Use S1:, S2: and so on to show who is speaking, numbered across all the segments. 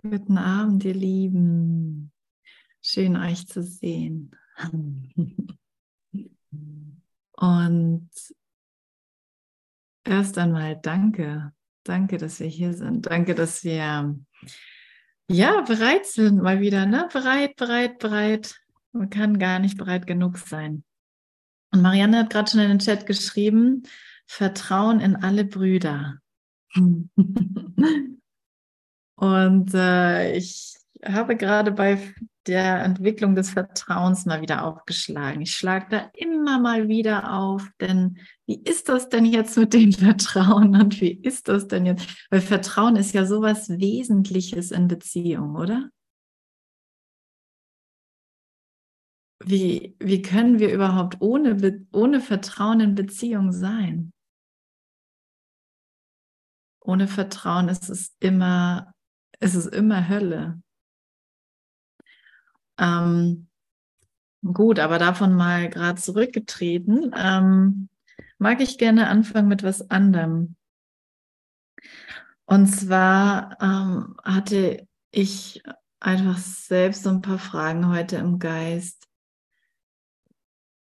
S1: Guten Abend, ihr Lieben. Schön euch zu sehen. Und erst einmal danke. Danke, dass wir hier sind. Danke, dass wir ja bereit sind, mal wieder. Ne? Bereit, bereit, bereit. Man kann gar nicht bereit genug sein. Und Marianne hat gerade schon in den Chat geschrieben, Vertrauen in alle Brüder. Und äh, ich habe gerade bei der Entwicklung des Vertrauens mal wieder aufgeschlagen. Ich schlage da immer mal wieder auf, denn wie ist das denn jetzt mit dem Vertrauen und wie ist das denn jetzt? Weil Vertrauen ist ja sowas Wesentliches in Beziehung, oder? Wie, wie können wir überhaupt ohne, ohne Vertrauen in Beziehung sein? Ohne Vertrauen ist es immer es ist immer Hölle. Ähm, gut, aber davon mal gerade zurückgetreten, ähm, mag ich gerne anfangen mit was anderem. Und zwar ähm, hatte ich einfach selbst so ein paar Fragen heute im Geist.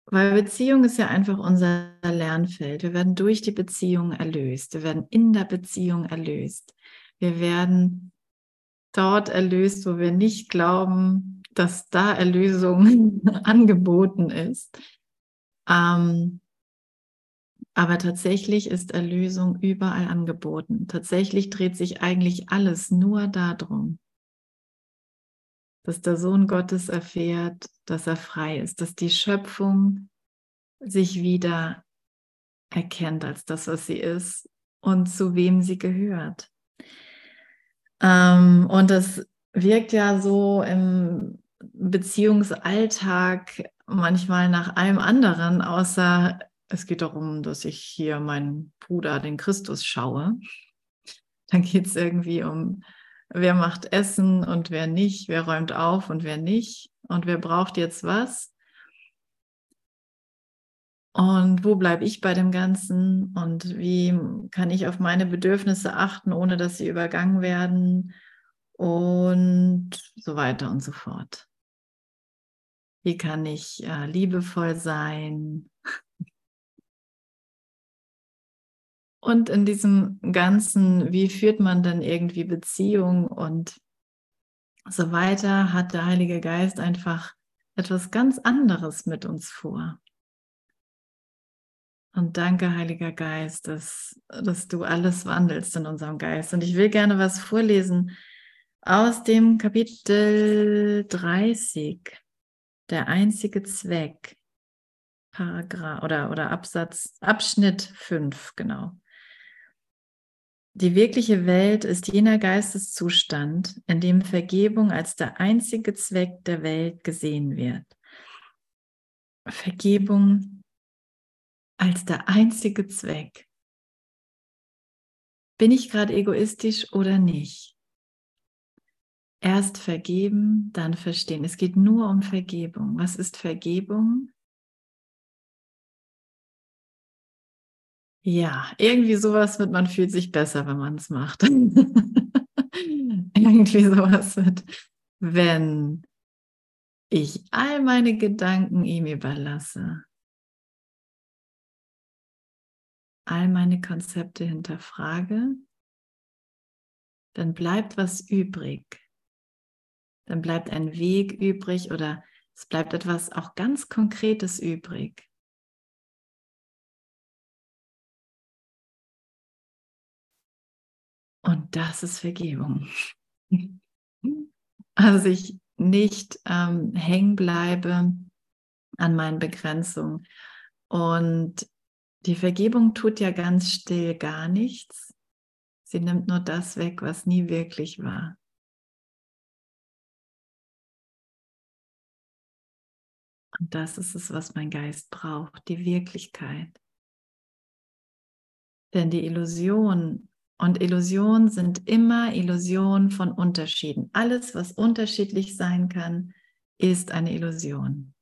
S1: Weil Beziehung ist ja einfach unser Lernfeld. Wir werden durch die Beziehung erlöst. Wir werden in der Beziehung erlöst. Wir werden dort erlöst, wo wir nicht glauben, dass da Erlösung angeboten ist. Ähm, aber tatsächlich ist Erlösung überall angeboten. Tatsächlich dreht sich eigentlich alles nur darum, dass der Sohn Gottes erfährt, dass er frei ist, dass die Schöpfung sich wieder erkennt als das, was sie ist und zu wem sie gehört. Ähm, und das wirkt ja so im Beziehungsalltag manchmal nach allem anderen, außer es geht darum, dass ich hier meinen Bruder, den Christus, schaue. Dann geht es irgendwie um, wer macht Essen und wer nicht, wer räumt auf und wer nicht und wer braucht jetzt was. Und wo bleibe ich bei dem Ganzen? Und wie kann ich auf meine Bedürfnisse achten, ohne dass sie übergangen werden? Und so weiter und so fort. Wie kann ich äh, liebevoll sein? Und in diesem Ganzen, wie führt man dann irgendwie Beziehung und so weiter, hat der Heilige Geist einfach etwas ganz anderes mit uns vor. Und danke, Heiliger Geist, dass, dass du alles wandelst in unserem Geist. Und ich will gerne was vorlesen aus dem Kapitel 30, der einzige Zweck, Paragraph oder, oder Absatz, Abschnitt 5, genau. Die wirkliche Welt ist jener Geisteszustand, in dem Vergebung als der einzige Zweck der Welt gesehen wird. Vergebung als der einzige Zweck. Bin ich gerade egoistisch oder nicht? Erst vergeben, dann verstehen. Es geht nur um Vergebung. Was ist Vergebung? Ja, irgendwie sowas mit, man fühlt sich besser, wenn man es macht. irgendwie sowas mit, wenn ich all meine Gedanken ihm überlasse all meine Konzepte hinterfrage, dann bleibt was übrig. Dann bleibt ein Weg übrig oder es bleibt etwas auch ganz Konkretes übrig. Und das ist Vergebung. Also ich nicht ähm, hängen bleibe an meinen Begrenzungen und die Vergebung tut ja ganz still gar nichts. Sie nimmt nur das weg, was nie wirklich war. Und das ist es, was mein Geist braucht, die Wirklichkeit. Denn die Illusion und Illusionen sind immer Illusionen von Unterschieden. Alles, was unterschiedlich sein kann, ist eine Illusion.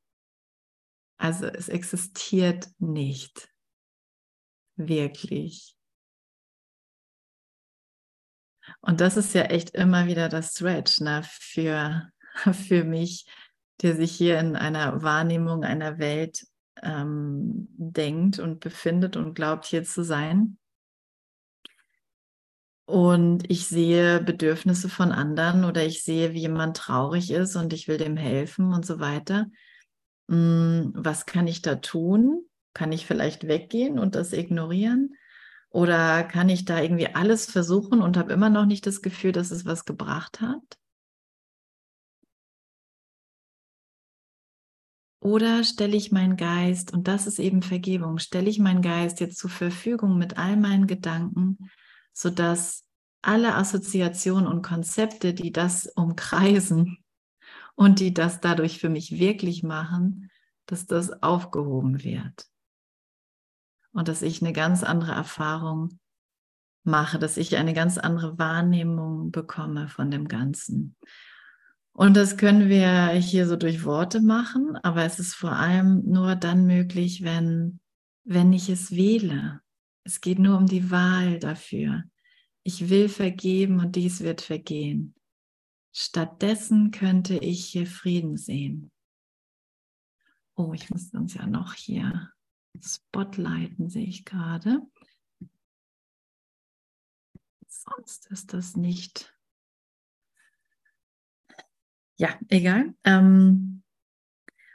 S1: Also es existiert nicht wirklich. Und das ist ja echt immer wieder das Stretch ne, für, für mich, der sich hier in einer Wahrnehmung einer Welt ähm, denkt und befindet und glaubt, hier zu sein. Und ich sehe Bedürfnisse von anderen oder ich sehe, wie jemand traurig ist und ich will dem helfen und so weiter. Hm, was kann ich da tun? Kann ich vielleicht weggehen und das ignorieren? Oder kann ich da irgendwie alles versuchen und habe immer noch nicht das Gefühl, dass es was gebracht hat? Oder stelle ich meinen Geist, und das ist eben Vergebung, stelle ich meinen Geist jetzt zur Verfügung mit all meinen Gedanken, sodass alle Assoziationen und Konzepte, die das umkreisen und die das dadurch für mich wirklich machen, dass das aufgehoben wird. Und dass ich eine ganz andere Erfahrung mache, dass ich eine ganz andere Wahrnehmung bekomme von dem Ganzen. Und das können wir hier so durch Worte machen, aber es ist vor allem nur dann möglich, wenn, wenn ich es wähle. Es geht nur um die Wahl dafür. Ich will vergeben und dies wird vergehen. Stattdessen könnte ich hier Frieden sehen. Oh, ich muss uns ja noch hier spotlighten, sehe ich gerade. Sonst ist das nicht ja, egal. Ähm,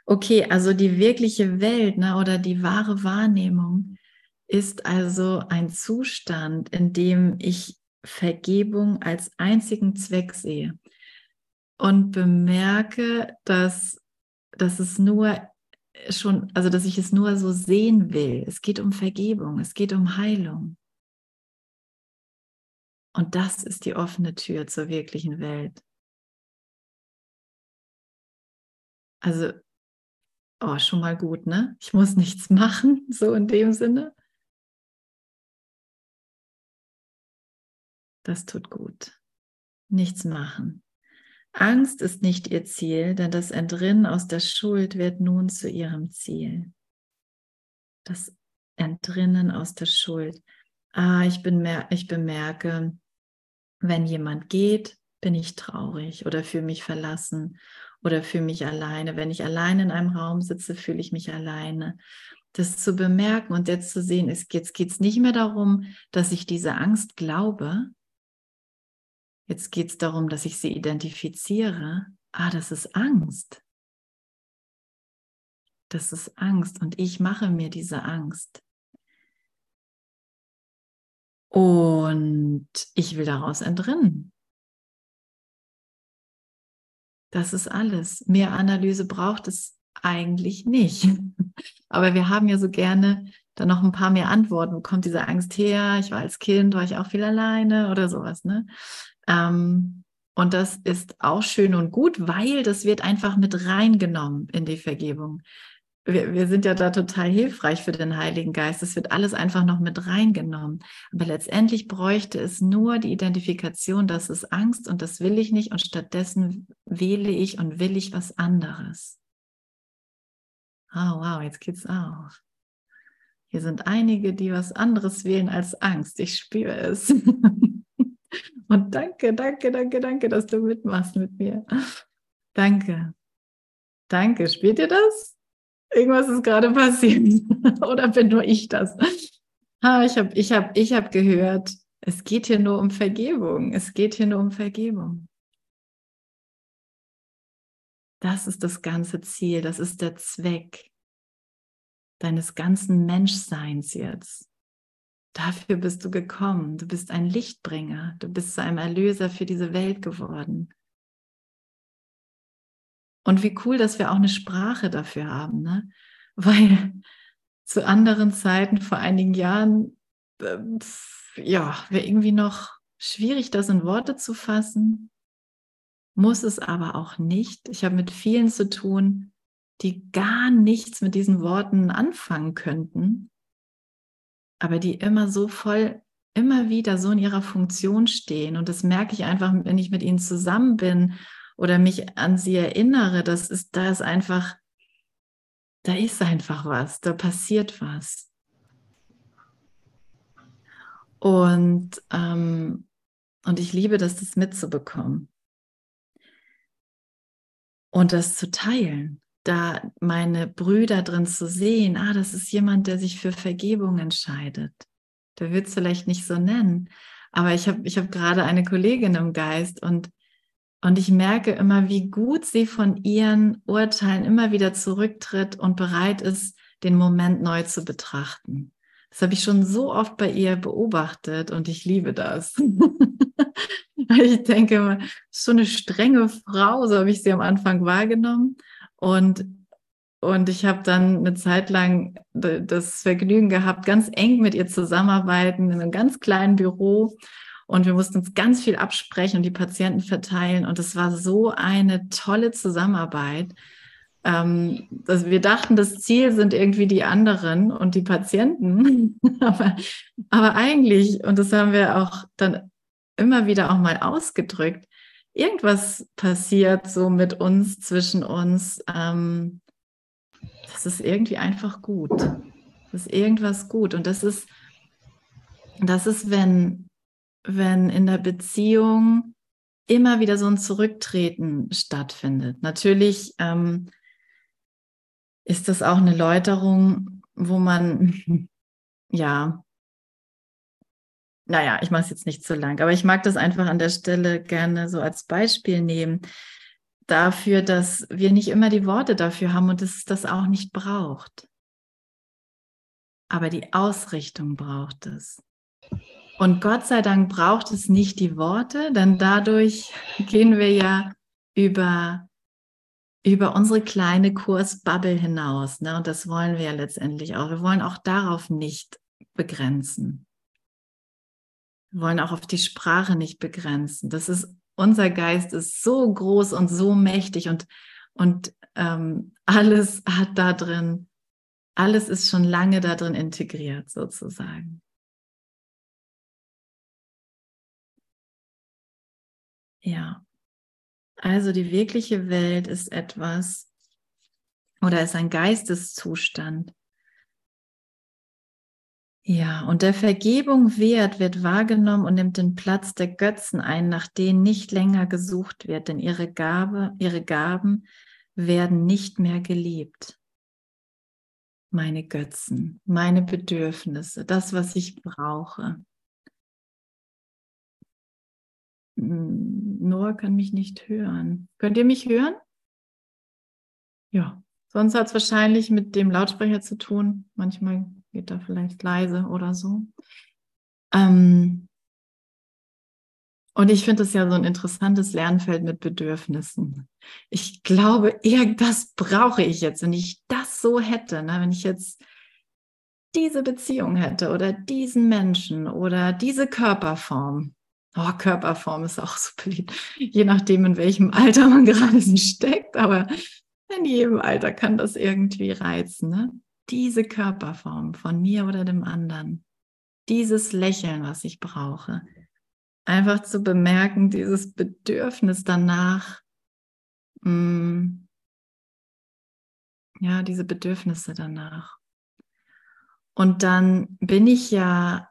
S1: okay, also die wirkliche Welt ne, oder die wahre Wahrnehmung ist also ein Zustand, in dem ich Vergebung als einzigen Zweck sehe und bemerke, dass, dass es nur schon, also dass ich es nur so sehen will. Es geht um Vergebung, es geht um Heilung. Und das ist die offene Tür zur wirklichen Welt. Also, oh, schon mal gut, ne? Ich muss nichts machen, so in dem Sinne. Das tut gut. Nichts machen. Angst ist nicht ihr Ziel, denn das Entrinnen aus der Schuld wird nun zu ihrem Ziel. Das Entrinnen aus der Schuld. Ah, ich, bemer ich bemerke, wenn jemand geht, bin ich traurig oder fühle mich verlassen oder fühle mich alleine. Wenn ich alleine in einem Raum sitze, fühle ich mich alleine. Das zu bemerken und jetzt zu sehen, es geht, es nicht mehr darum, dass ich diese Angst glaube. Jetzt geht es darum, dass ich sie identifiziere. Ah, das ist Angst. Das ist Angst und ich mache mir diese Angst. Und ich will daraus entrinnen. Das ist alles. Mehr Analyse braucht es eigentlich nicht. Aber wir haben ja so gerne dann noch ein paar mehr Antworten. Wo kommt diese Angst her? Ich war als Kind, war ich auch viel alleine oder sowas. Ne? Ähm, und das ist auch schön und gut, weil das wird einfach mit reingenommen in die Vergebung wir, wir sind ja da total hilfreich für den Heiligen Geist. Es wird alles einfach noch mit reingenommen. Aber letztendlich bräuchte es nur die Identifikation, das ist Angst und das will ich nicht und stattdessen wähle ich und will ich was anderes. Oh, wow, jetzt geht's auf. Hier sind einige, die was anderes wählen als Angst. Ich spüre es. Und danke, danke, danke, danke, dass du mitmachst mit mir. Danke. Danke. Spielt ihr das? Irgendwas ist gerade passiert. Oder bin nur ich das? Ah, ich habe ich hab, ich hab gehört, es geht hier nur um Vergebung. Es geht hier nur um Vergebung. Das ist das ganze Ziel, das ist der Zweck deines ganzen Menschseins jetzt. Dafür bist du gekommen. Du bist ein Lichtbringer. Du bist zu einem Erlöser für diese Welt geworden. Und wie cool, dass wir auch eine Sprache dafür haben, ne? Weil zu anderen Zeiten, vor einigen Jahren, äh, ja, wäre irgendwie noch schwierig, das in Worte zu fassen. Muss es aber auch nicht. Ich habe mit vielen zu tun, die gar nichts mit diesen Worten anfangen könnten, aber die immer so voll, immer wieder so in ihrer Funktion stehen. Und das merke ich einfach, wenn ich mit ihnen zusammen bin oder mich an sie erinnere, das ist, da ist einfach, da ist einfach was, da passiert was. Und, ähm, Und ich liebe das, das mitzubekommen. Und das zu teilen, da meine Brüder drin zu sehen, ah, das ist jemand, der sich für Vergebung entscheidet. Der wird es vielleicht nicht so nennen, aber ich habe ich hab gerade eine Kollegin im Geist und, und ich merke immer, wie gut sie von ihren Urteilen immer wieder zurücktritt und bereit ist, den Moment neu zu betrachten. Das habe ich schon so oft bei ihr beobachtet und ich liebe das. ich denke, so eine strenge Frau, so habe ich sie am Anfang wahrgenommen. Und, und ich habe dann eine Zeit lang das Vergnügen gehabt, ganz eng mit ihr zusammenarbeiten in einem ganz kleinen Büro. Und wir mussten uns ganz viel absprechen und die Patienten verteilen. Und es war so eine tolle Zusammenarbeit ähm, dass wir dachten, das Ziel sind irgendwie die anderen und die Patienten. aber, aber eigentlich, und das haben wir auch dann immer wieder auch mal ausgedrückt, irgendwas passiert so mit uns, zwischen uns. Ähm, das ist irgendwie einfach gut. Das ist irgendwas gut. Und das ist, das ist, wenn, wenn in der Beziehung immer wieder so ein Zurücktreten stattfindet. Natürlich ähm, ist das auch eine Läuterung, wo man, ja, naja, ich mache es jetzt nicht zu lang, aber ich mag das einfach an der Stelle gerne so als Beispiel nehmen, dafür, dass wir nicht immer die Worte dafür haben und es das auch nicht braucht. Aber die Ausrichtung braucht es. Und Gott sei Dank braucht es nicht die Worte, denn dadurch gehen wir ja über über unsere kleine Kursbubble hinaus. Ne? Und das wollen wir ja letztendlich auch. Wir wollen auch darauf nicht begrenzen. Wir wollen auch auf die Sprache nicht begrenzen. Das ist, unser Geist ist so groß und so mächtig und, und ähm, alles hat da drin, alles ist schon lange da drin integriert sozusagen. Ja. Also die wirkliche Welt ist etwas oder ist ein Geisteszustand. Ja, und der Vergebung Wert wird wahrgenommen und nimmt den Platz der Götzen ein, nach denen nicht länger gesucht wird, denn ihre Gabe, ihre Gaben werden nicht mehr geliebt. Meine Götzen, meine Bedürfnisse, das, was ich brauche. Hm, Noah kann mich nicht hören. Könnt ihr mich hören? Ja, sonst hat es wahrscheinlich mit dem Lautsprecher zu tun. Manchmal geht er vielleicht leise oder so. Ähm, und ich finde das ja so ein interessantes Lernfeld mit Bedürfnissen. Ich glaube, irgendwas brauche ich jetzt. Wenn ich das so hätte, ne? wenn ich jetzt diese Beziehung hätte oder diesen Menschen oder diese Körperform, Oh, Körperform ist auch so beliebt, je nachdem, in welchem Alter man gerade steckt. Aber in jedem Alter kann das irgendwie reizen. Ne? Diese Körperform von mir oder dem anderen, dieses Lächeln, was ich brauche, einfach zu bemerken, dieses Bedürfnis danach, mh, mm, ja, diese Bedürfnisse danach. Und dann bin ich ja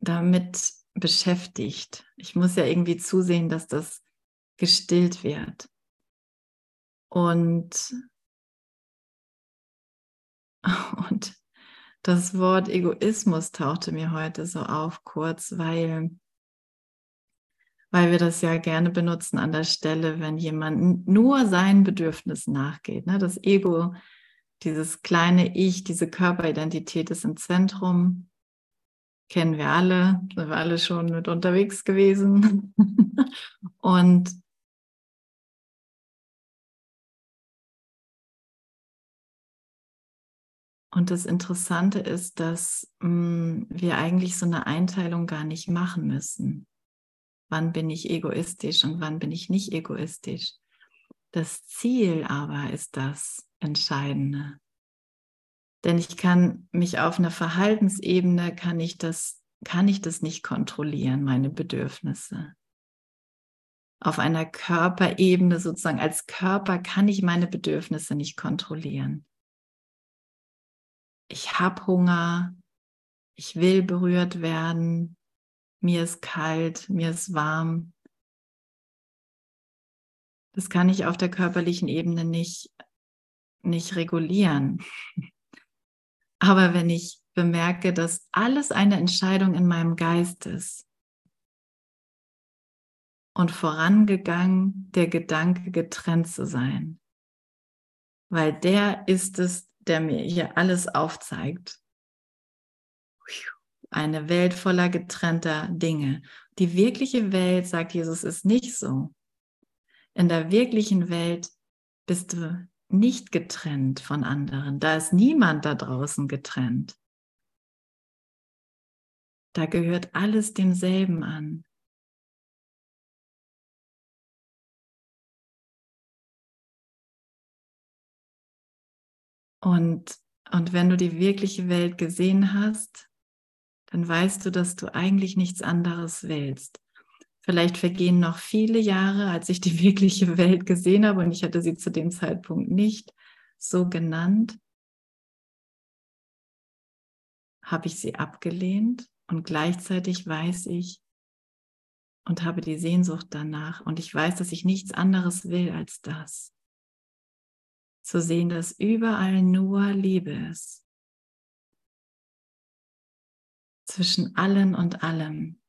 S1: damit beschäftigt. Ich muss ja irgendwie zusehen, dass das gestillt wird. Und, und das Wort Egoismus tauchte mir heute so auf, kurz, weil, weil wir das ja gerne benutzen an der Stelle, wenn jemand nur seinen Bedürfnissen nachgeht. Ne? Das Ego, dieses kleine Ich, diese Körperidentität ist im Zentrum kennen wir alle, sind wir alle schon mit unterwegs gewesen. und Und das Interessante ist, dass mh, mm, wir eigentlich so eine Einteilung gar nicht machen müssen. Wann bin ich egoistisch und wann bin ich nicht egoistisch? Das Ziel aber ist das Entscheidende. Denn ich kann mich auf einer Verhaltensebene, kann ich das, kann ich das nicht kontrollieren, meine Bedürfnisse. Auf einer Körperebene sozusagen, als Körper kann ich meine Bedürfnisse nicht kontrollieren. Ich habe Hunger, ich will berührt werden, mir ist kalt, mir ist warm. Das kann ich auf der körperlichen Ebene nicht, nicht regulieren. Aber wenn ich bemerke, dass alles eine Entscheidung in meinem Geist ist und vorangegangen der Gedanke, getrennt zu sein, weil der ist es, der mir hier alles aufzeigt. Eine Welt voller getrennter Dinge. Die wirkliche Welt, sagt Jesus, ist nicht so. In der wirklichen Welt bist du nicht getrennt von anderen. Da ist niemand da draußen getrennt. Da gehört alles demselben an. Und, und wenn du die wirkliche Welt gesehen hast, dann weißt du, dass du eigentlich nichts anderes willst. Vielleicht vergehen noch viele Jahre, als ich die wirkliche Welt gesehen habe und ich hatte sie zu dem Zeitpunkt nicht so genannt, habe ich sie abgelehnt und gleichzeitig weiß ich und habe die Sehnsucht danach. Und ich weiß, dass ich nichts anderes will als das zu sehen, dass überall nur Liebe ist. Zwischen allen und allem.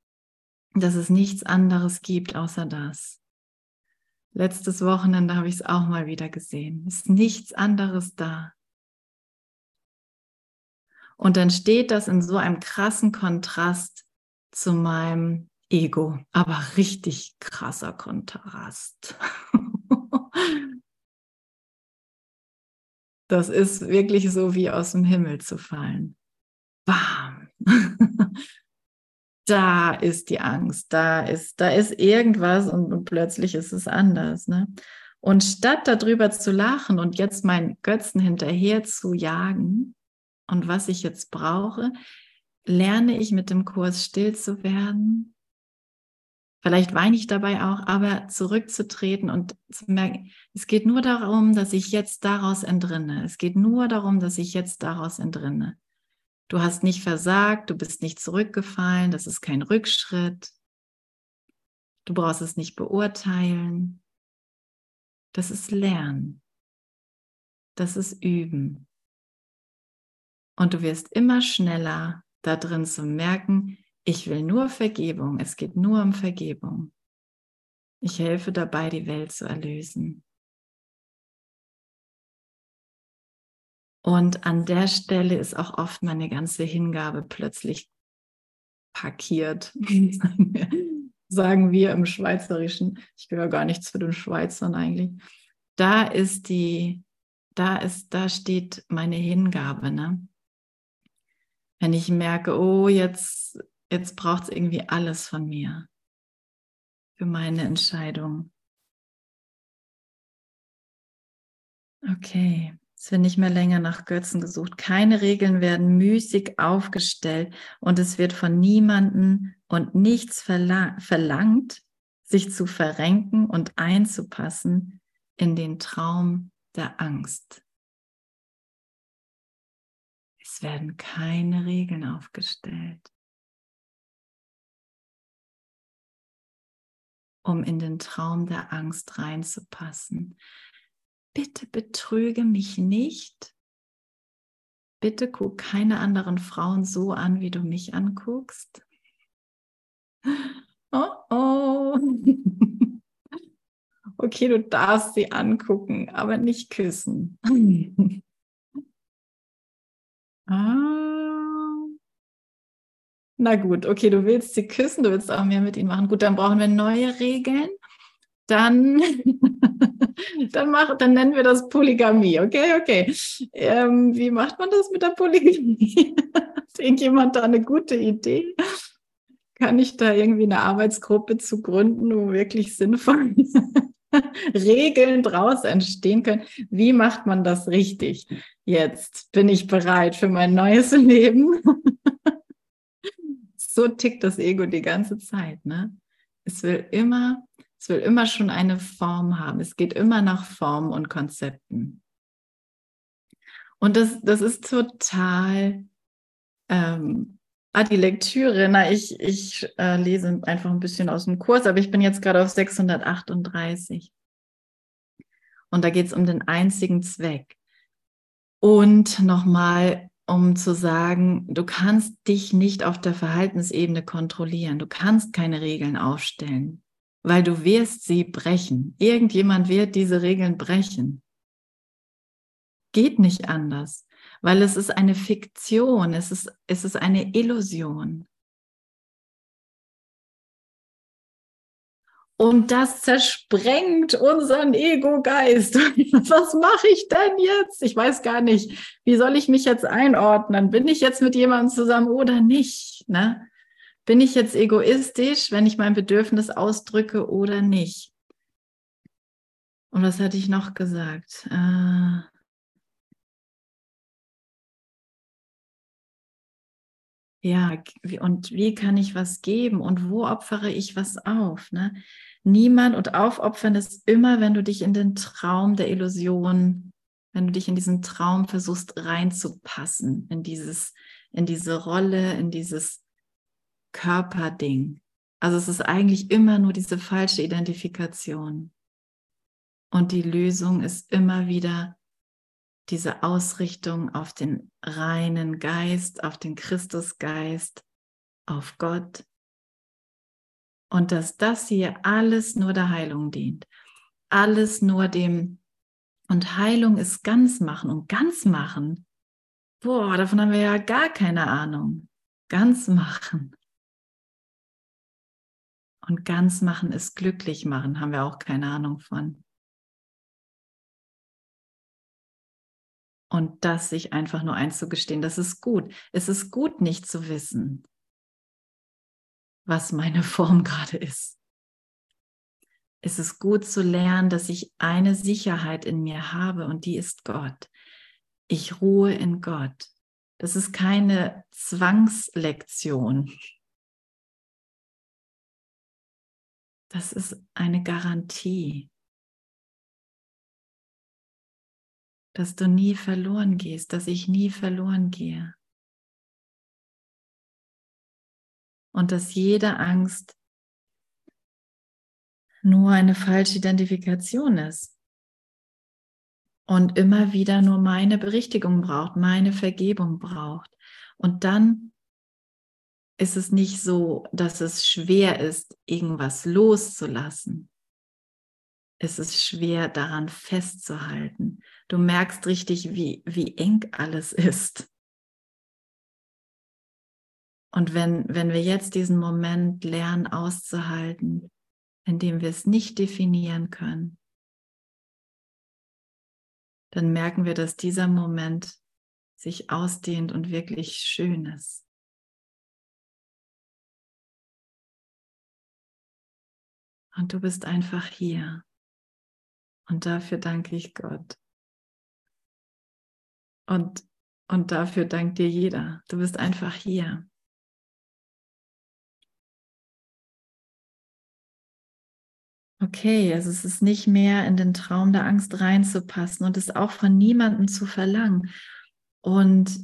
S1: Dass es nichts anderes gibt außer das. Letztes Wochenende habe ich es auch mal wieder gesehen. Es ist nichts anderes da. Und dann steht das in so einem krassen Kontrast zu meinem Ego, aber richtig krasser Kontrast. Das ist wirklich so wie aus dem Himmel zu fallen. Bam. da ist die Angst, da ist, da ist irgendwas und, und plötzlich ist es anders. Ne? Und statt darüber zu lachen und jetzt meinen Götzen hinterher zu jagen und was ich jetzt brauche, lerne ich mit dem Kurs still zu werden, Vielleicht weine ich dabei auch, aber zurückzutreten und zu merken, es geht nur darum, dass ich jetzt daraus entrinne. Es geht nur darum, dass ich jetzt daraus entrinne. Du hast nicht versagt, du bist nicht zurückgefallen, das ist kein Rückschritt. Du brauchst es nicht beurteilen. Das ist Lernen. Das ist Üben. Und du wirst immer schneller da drin zu merken, ich will nur Vergebung. Es geht nur um Vergebung. Ich helfe dabei, die Welt zu erlösen. Und an der Stelle ist auch oft meine ganze Hingabe plötzlich parkiert. Sagen wir im Schweizerischen. Ich gehöre gar nichts zu den Schweizern eigentlich. Da ist die, da ist, da steht meine Hingabe. Ne? Wenn ich merke, oh, jetzt jetzt braucht es irgendwie alles von mir für meine Entscheidung. Okay, es wird nicht mehr länger nach Götzen gesucht. Keine Regeln werden müßig aufgestellt und es wird von niemanden und nichts verlang verlangt, sich zu verrenken und einzupassen in den Traum der Angst. Es werden keine Regeln aufgestellt. Um in den Traum der Angst reinzupassen. Bitte betrüge mich nicht. Bitte guck keine anderen Frauen so an, wie du mich anguckst. Oh oh. Okay, du darfst sie angucken, aber nicht küssen. ah. Na gut, okay, du willst sie küssen, du willst auch mehr mit ihnen machen. Gut, dann brauchen wir neue Regeln. Dann, dann, mach, dann nennen wir das Polygamie. Okay, okay. Ähm, wie macht man das mit der Polygamie? Hat irgendjemand da eine gute Idee? Kann ich da irgendwie eine Arbeitsgruppe zu gründen, wo wirklich sinnvoll Regeln draus entstehen können? Wie macht man das richtig? Jetzt bin ich bereit für mein neues Leben so tickt das Ego die ganze Zeit. Ne? Es will immer, es will immer schon eine Form haben. Es geht immer nach Formen und Konzepten. Und das, das ist total, ähm, Ah, die Lektüre. Na, ich, ich äh, lese einfach ein bisschen aus dem Kurs, aber ich bin jetzt gerade auf 638. Und da geht es um den einzigen Zweck. Und nochmal, um zu sagen, du kannst dich nicht auf der Verhaltensebene kontrollieren. Du kannst keine Regeln aufstellen, weil du wirst sie brechen. Irgendjemand wird diese Regeln brechen. Geht nicht anders weil es ist eine Fiktion, es ist, es ist eine Illusion. Und das zersprengt unseren Ego-Geist. Was mache ich denn jetzt? Ich weiß gar nicht, wie soll ich mich jetzt einordnen? Bin ich jetzt mit jemandem zusammen oder nicht? Ne? Bin ich jetzt egoistisch, wenn ich mein Bedürfnis ausdrücke oder nicht? Und was hatte ich noch gesagt? Äh, Ja, und wie kann ich was geben und wo opfere ich was auf? Ne? Niemand und aufopfern ist immer, wenn du dich in den Traum der Illusion, wenn du dich in diesen Traum versuchst reinzupassen, in dieses, in diese Rolle, in dieses Körperding. Also es ist eigentlich immer nur diese falsche Identifikation. Und die Lösung ist immer wieder diese Ausrichtung auf den reinen Geist, auf den Christusgeist, auf Gott. Und dass das hier alles nur der Heilung dient. Alles nur dem. Und Heilung ist ganz machen. Und ganz machen, boah, davon haben wir ja gar keine Ahnung. Ganz machen. Und ganz machen ist glücklich machen, haben wir auch keine Ahnung von. Und das sich einfach nur einzugestehen, das ist gut. Es ist gut, nicht zu wissen, was meine Form gerade ist. Es ist gut zu lernen, dass ich eine Sicherheit in mir habe und die ist Gott. Ich ruhe in Gott. Das ist keine Zwangslektion. Das ist eine Garantie. dass du nie verloren gehst, dass ich nie verloren gehe. Und dass jede Angst nur eine falsche Identifikation ist und immer wieder nur meine Berichtigung braucht, meine Vergebung braucht. Und dann ist es nicht so, dass es schwer ist, irgendwas loszulassen, es ist schwer daran festzuhalten. Du merkst richtig, wie, wie eng alles ist. Und wenn, wenn wir jetzt diesen Moment lernen auszuhalten, indem wir es nicht definieren können, dann merken wir, dass dieser Moment sich ausdehnt und wirklich schön ist. Und du bist einfach hier. Und dafür danke ich Gott. Und, und dafür dankt dir jeder. Du bist einfach hier. Okay, also es ist nicht mehr in den Traum der Angst reinzupassen und es auch von niemandem zu verlangen. Und,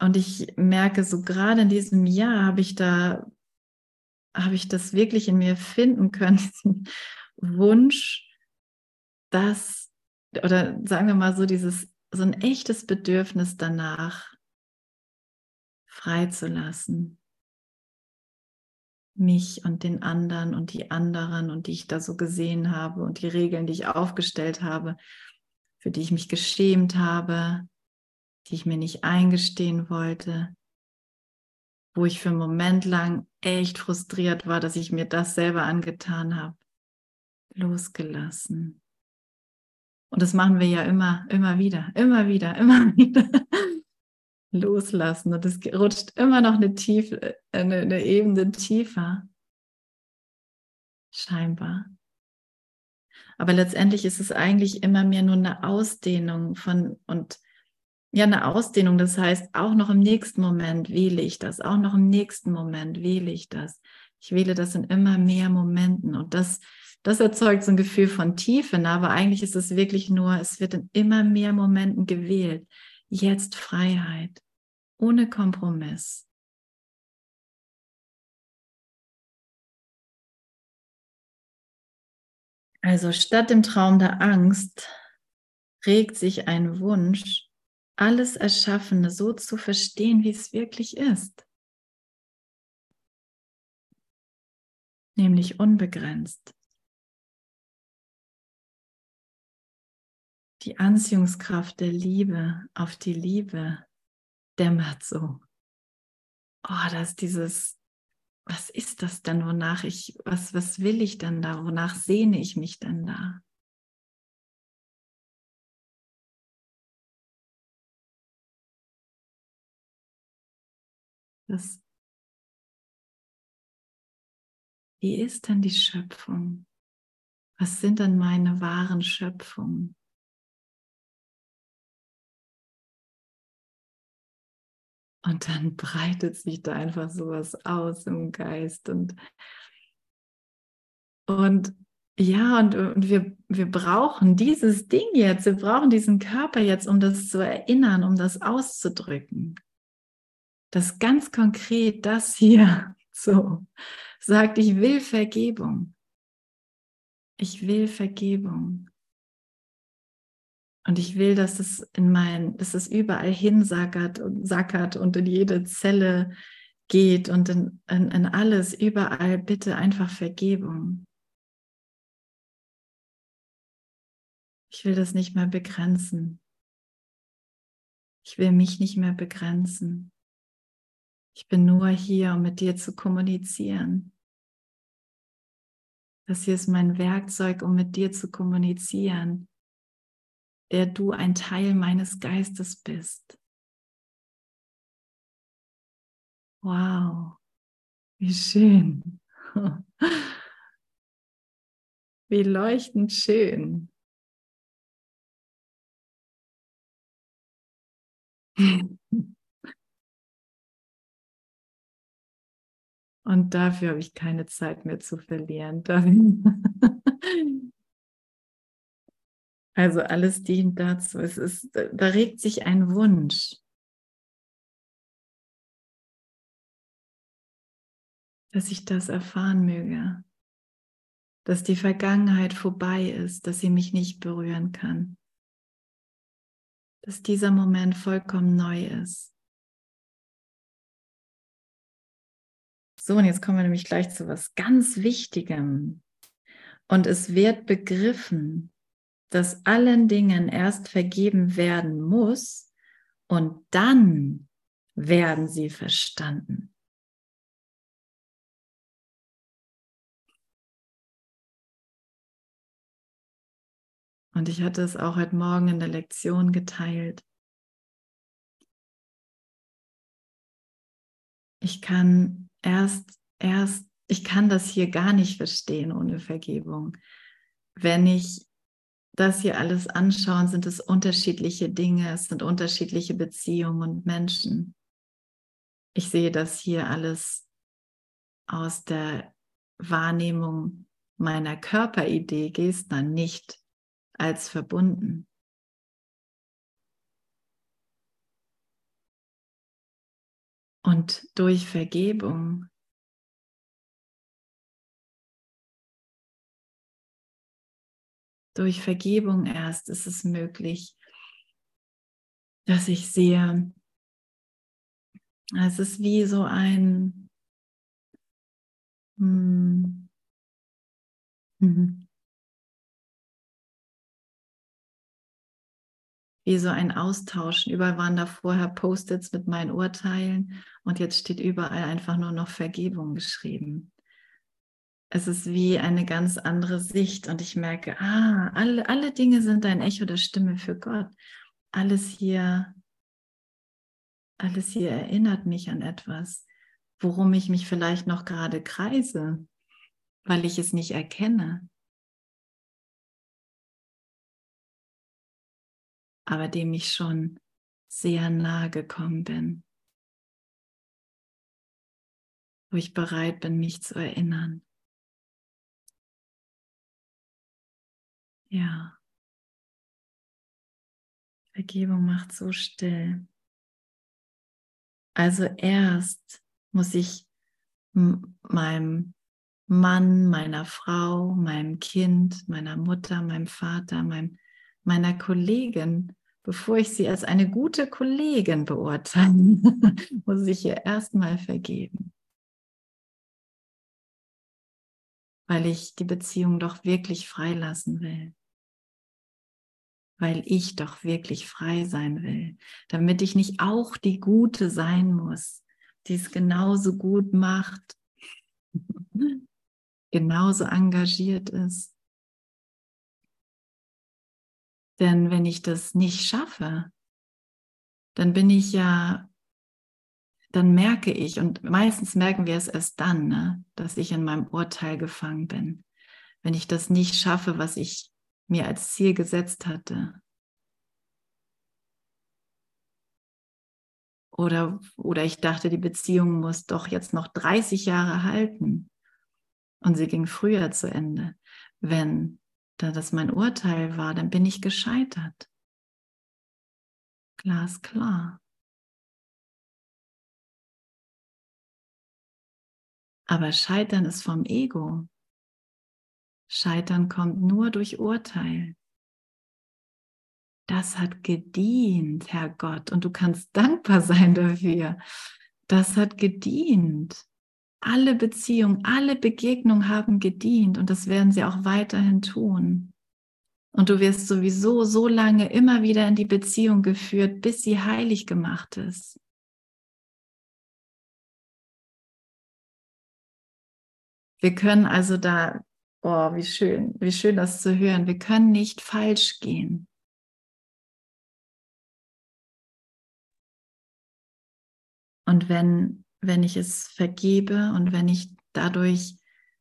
S1: und ich merke, so gerade in diesem Jahr habe ich da, habe ich das wirklich in mir finden können, diesen Wunsch, das, oder sagen wir mal so, dieses, so ein echtes Bedürfnis danach freizulassen. Mich und den anderen und die anderen und die ich da so gesehen habe und die Regeln, die ich aufgestellt habe, für die ich mich geschämt habe, die ich mir nicht eingestehen wollte, wo ich für einen Moment lang echt frustriert war, dass ich mir das selber angetan habe, losgelassen. Und das machen wir ja immer, immer wieder, immer wieder, immer wieder. Loslassen. Und es rutscht immer noch eine, Tiefe, äh, eine, eine Ebene tiefer. Scheinbar. Aber letztendlich ist es eigentlich immer mehr nur eine Ausdehnung von und ja, eine Ausdehnung. Das heißt, auch noch im nächsten Moment wähle ich das, auch noch im nächsten Moment wähle ich das. Ich wähle das in immer mehr Momenten und das das erzeugt so ein Gefühl von Tiefe, ne? aber eigentlich ist es wirklich nur, es wird in immer mehr Momenten gewählt jetzt Freiheit, ohne Kompromiss. Also statt dem Traum der Angst regt sich ein Wunsch, alles Erschaffene so zu verstehen, wie es wirklich ist. Nämlich unbegrenzt. Die Anziehungskraft der Liebe auf die Liebe dämmert so. Oh, das ist dieses, was ist das denn, wonach ich, was, was will ich denn da, wonach sehne ich mich denn da? Das, wie ist denn die Schöpfung? Was sind denn meine wahren Schöpfungen? Und dann breitet sich da einfach sowas aus im Geist und, und ja, und, und wir, wir brauchen dieses Ding jetzt, wir brauchen diesen Körper jetzt, um das zu erinnern, um das auszudrücken. Das ganz konkret, das hier so sagt, ich will Vergebung. Ich will Vergebung. Und ich will, dass es in mein, dass es überall hinsackert und sackert und in jede Zelle geht und in, in, in alles, überall bitte einfach Vergebung. Ich will das nicht mehr begrenzen. Ich will mich nicht mehr begrenzen. Ich bin nur hier, um mit dir zu kommunizieren. Das hier ist mein Werkzeug, um mit dir zu kommunizieren der du ein Teil meines Geistes bist. Wow, wie schön. Wie leuchtend schön. Und dafür habe ich keine Zeit mehr zu verlieren. Also alles dient dazu. Es ist, da regt sich ein Wunsch, dass ich das erfahren möge, dass die Vergangenheit vorbei ist, dass sie mich nicht berühren kann, dass dieser Moment vollkommen neu ist. So, und jetzt kommen wir nämlich gleich zu was ganz Wichtigem. Und es wird begriffen, dass allen Dingen erst vergeben werden muss und dann werden sie verstanden. Und ich hatte es auch heute Morgen in der Lektion geteilt. Ich kann erst, erst, ich kann das hier gar nicht verstehen ohne Vergebung. Wenn ich das hier alles anschauen, sind es unterschiedliche Dinge, es sind unterschiedliche Beziehungen und Menschen. Ich sehe das hier alles aus der Wahrnehmung meiner Körperidee Gestner nicht als verbunden. Und durch Vergebung durch Vergebung erst ist es möglich, dass ich sehe, es ist wie so ein, hm, wie so ein Austauschen. Überall waren da vorher Post-its mit meinen Urteilen und jetzt steht überall einfach nur noch Vergebung geschrieben es ist wie eine ganz andere Sicht und ich merke, ah, alle, alle Dinge sind ein Echo der Stimme für Gott. Alles hier, alles hier erinnert mich an etwas, worum ich mich vielleicht noch gerade kreise, weil ich es nicht erkenne. aber dem ich schon sehr nahe gekommen bin, wo ich bereit bin, mich zu erinnern. Ja. Vergebung macht so still. Also erst muss ich meinem Mann, meiner Frau, meinem Kind, meiner Mutter, meinem Vater, meinem, meiner Kollegin, bevor ich sie als eine gute Kollegin beurteile, muss ich ihr erstmal vergeben. Weil ich die Beziehung doch wirklich freilassen will weil ich doch wirklich frei sein will, damit ich nicht auch die Gute sein muss, die es genauso gut macht, genauso engagiert ist. Denn wenn ich das nicht schaffe, dann bin ich ja, dann merke ich, und meistens merken wir es erst dann, ne, dass ich in meinem Urteil gefangen bin. Wenn ich das nicht schaffe, was ich mir als Ziel gesetzt hatte. Oder, oder ich dachte, die Beziehung muss doch jetzt noch 30 Jahre halten. Und sie ging früher zu Ende. Wenn da das mein Urteil war, dann bin ich gescheitert. Glasklar. Aber Scheitern ist vom Ego. Scheitern kommt nur durch Urteil. Das hat gedient, Herr Gott, und du kannst dankbar sein dafür. Das hat gedient. Alle Beziehungen, alle Begegnungen haben gedient und das werden sie auch weiterhin tun. Und du wirst sowieso so lange immer wieder in die Beziehung geführt, bis sie heilig gemacht ist. Wir können also da Oh, wie schön, wie schön das zu hören. Wir können nicht falsch gehen. Und wenn, wenn ich es vergebe und wenn ich dadurch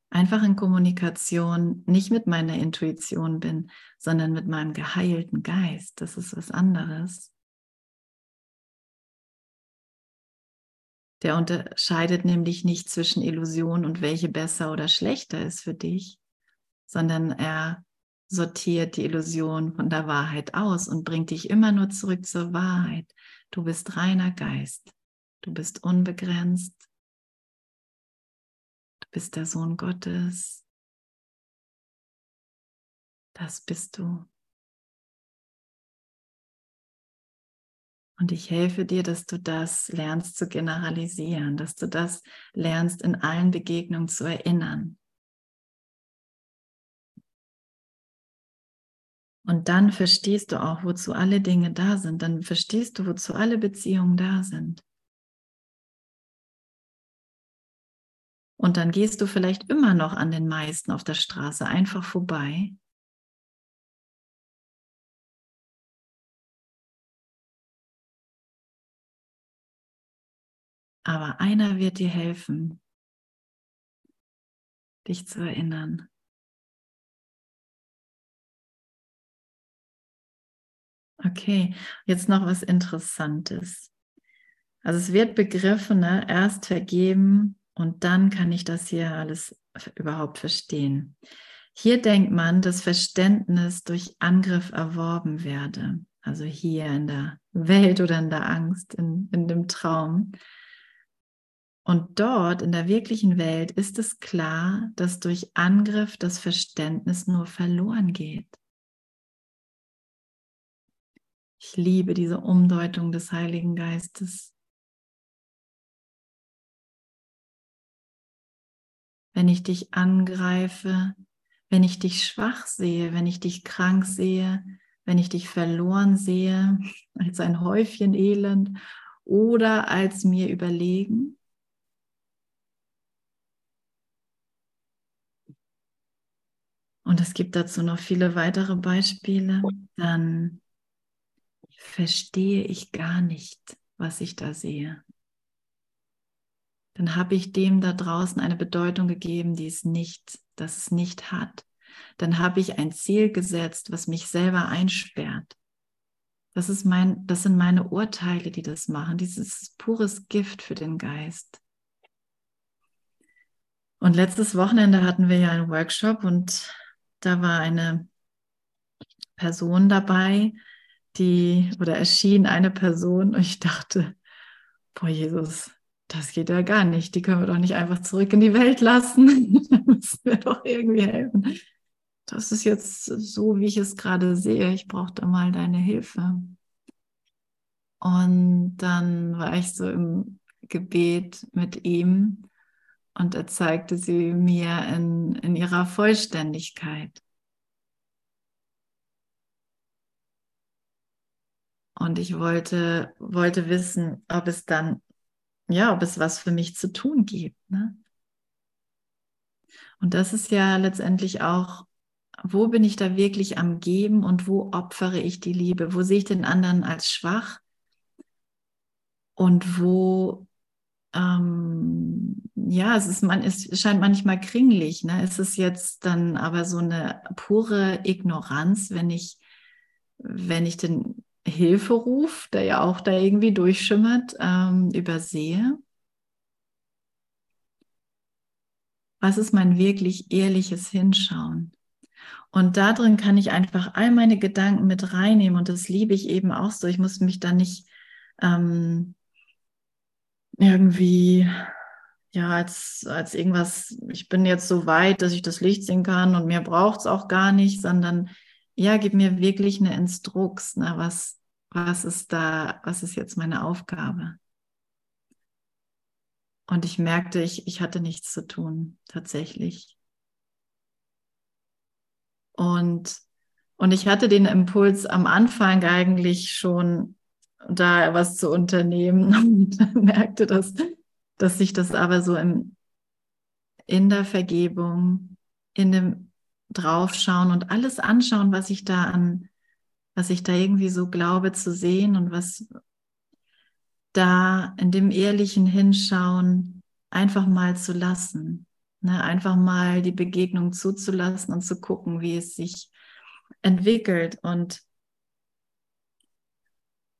S1: einfach in Kommunikation nicht mit meiner Intuition bin, sondern mit meinem geheilten Geist, das ist was anderes. Der unterscheidet nämlich nicht zwischen Illusion und welche besser oder schlechter ist für dich, sondern er sortiert die Illusion von der Wahrheit aus und bringt dich immer nur zurück zur Wahrheit. Du bist reiner Geist. Du bist unbegrenzt. Du bist der Sohn Gottes. Das bist du. Und ich helfe dir, dass du das lernst zu generalisieren, dass du das lernst in allen Begegnungen zu erinnern. Und dann verstehst du auch, wozu alle Dinge da sind. Dann verstehst du, wozu alle Beziehungen da sind. Und dann gehst du vielleicht immer noch an den meisten auf der Straße einfach vorbei. Aber einer wird dir helfen, dich zu erinnern. Okay, jetzt noch was Interessantes. Also es wird begriffen, ne? erst vergeben und dann kann ich das hier alles überhaupt verstehen. Hier denkt man, dass Verständnis durch Angriff erworben werde. Also hier in der Welt oder in der Angst, in, in dem Traum. Und dort in der wirklichen Welt ist es klar, dass durch Angriff das Verständnis nur verloren geht. Ich liebe diese Umdeutung des Heiligen Geistes. Wenn ich dich angreife, wenn ich dich schwach sehe, wenn ich dich krank sehe, wenn ich dich verloren sehe, als ein Häufchen Elend oder als mir überlegen, und es gibt dazu noch viele weitere Beispiele, dann verstehe ich gar nicht, was ich da sehe. Dann habe ich dem da draußen eine Bedeutung gegeben, die es nicht, das es nicht hat. Dann habe ich ein Ziel gesetzt, was mich selber einsperrt. Das, ist mein, das sind meine Urteile, die das machen. Dieses pures Gift für den Geist. Und letztes Wochenende hatten wir ja einen Workshop und da war eine Person dabei, die oder erschien eine Person und ich dachte, boah Jesus, das geht ja gar nicht. Die können wir doch nicht einfach zurück in die Welt lassen. da müssen wir doch irgendwie helfen. Das ist jetzt so, wie ich es gerade sehe. Ich brauche da mal deine Hilfe. Und dann war ich so im Gebet mit ihm und er zeigte sie mir in, in ihrer Vollständigkeit. Und ich wollte, wollte wissen, ob es dann, ja, ob es was für mich zu tun gibt. Ne? Und das ist ja letztendlich auch, wo bin ich da wirklich am Geben und wo opfere ich die Liebe? Wo sehe ich den anderen als schwach? Und wo, ähm, ja, es ist man, es scheint manchmal kringlich. Ne? Es ist jetzt dann aber so eine pure Ignoranz, wenn ich, wenn ich den Hilferuf, der ja auch da irgendwie durchschimmert, ähm, übersehe? Was ist mein wirklich ehrliches Hinschauen? Und darin kann ich einfach all meine Gedanken mit reinnehmen und das liebe ich eben auch so. Ich muss mich da nicht ähm, irgendwie ja als, als irgendwas, ich bin jetzt so weit, dass ich das Licht sehen kann und mir braucht es auch gar nicht, sondern ja, gib mir wirklich eine Instrux, ne, was, was ist da, was ist jetzt meine Aufgabe? Und ich merkte, ich, ich hatte nichts zu tun, tatsächlich. Und, und ich hatte den Impuls am Anfang eigentlich schon, da was zu unternehmen und merkte, dass, dass sich das aber so im, in der Vergebung, in dem Draufschauen und alles anschauen, was ich da an was ich da irgendwie so glaube zu sehen und was da in dem ehrlichen Hinschauen einfach mal zu lassen. Ne? Einfach mal die Begegnung zuzulassen und zu gucken, wie es sich entwickelt und,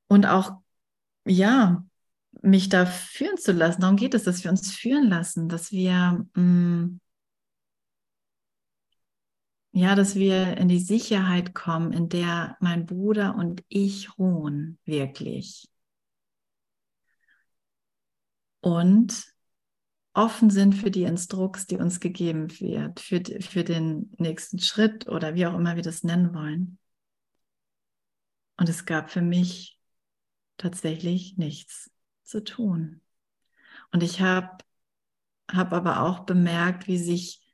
S1: und auch, ja, mich da führen zu lassen. Darum geht es, dass wir uns führen lassen, dass wir mh, mm, ja, dass wir in die Sicherheit kommen, in der mein Bruder und ich ruhen, wirklich. Und offen sind für die Instrux, die uns gegeben wird, für, für den nächsten Schritt oder wie auch immer wir das nennen wollen. Und es gab für mich tatsächlich nichts zu tun. Und ich habe hab aber auch bemerkt, wie sich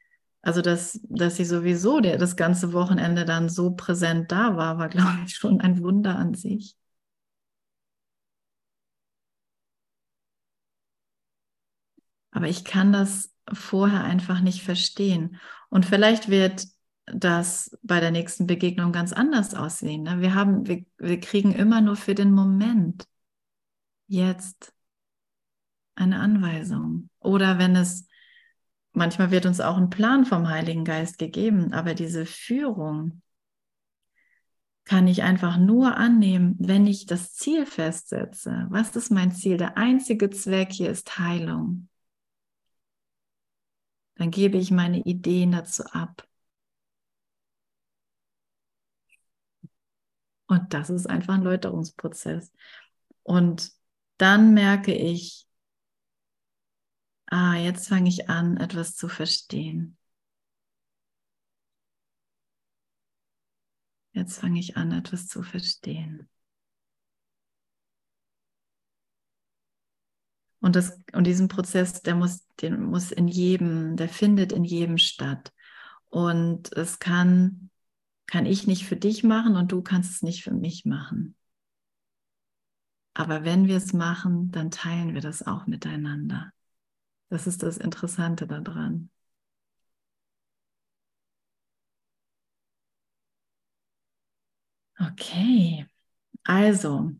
S1: also, dass, dass sie sowieso der, das ganze Wochenende dann so präsent da war, war, glaube ich, schon ein Wunder an sich. Aber ich kann das vorher einfach nicht verstehen. Und vielleicht wird das bei der nächsten Begegnung ganz anders aussehen. Ne? Wir, haben, wir, wir kriegen immer nur für den Moment jetzt eine Anweisung. Oder wenn es manchmal wird uns auch ein Plan vom Heiligen Geist gegeben, aber diese Führung kann ich einfach nur annehmen, wenn ich das Ziel festsetze. Was ist mein Ziel? Der einzige Zweck hier ist Heilung. Dann gebe ich meine Ideen dazu ab. Und das ist einfach ein Läuterungsprozess. Und dann merke ich, ah, jetzt fange ich an, etwas zu verstehen. Jetzt fange ich an, etwas zu verstehen. Und, das, und diesen Prozess, der muss, den muss in jedem, der findet in jedem statt. Und es kann, kann ich nicht für dich machen und du kannst es nicht für mich machen. Aber wenn wir es machen, dann teilen wir das auch miteinander. Das ist das Interessante daran. Okay, also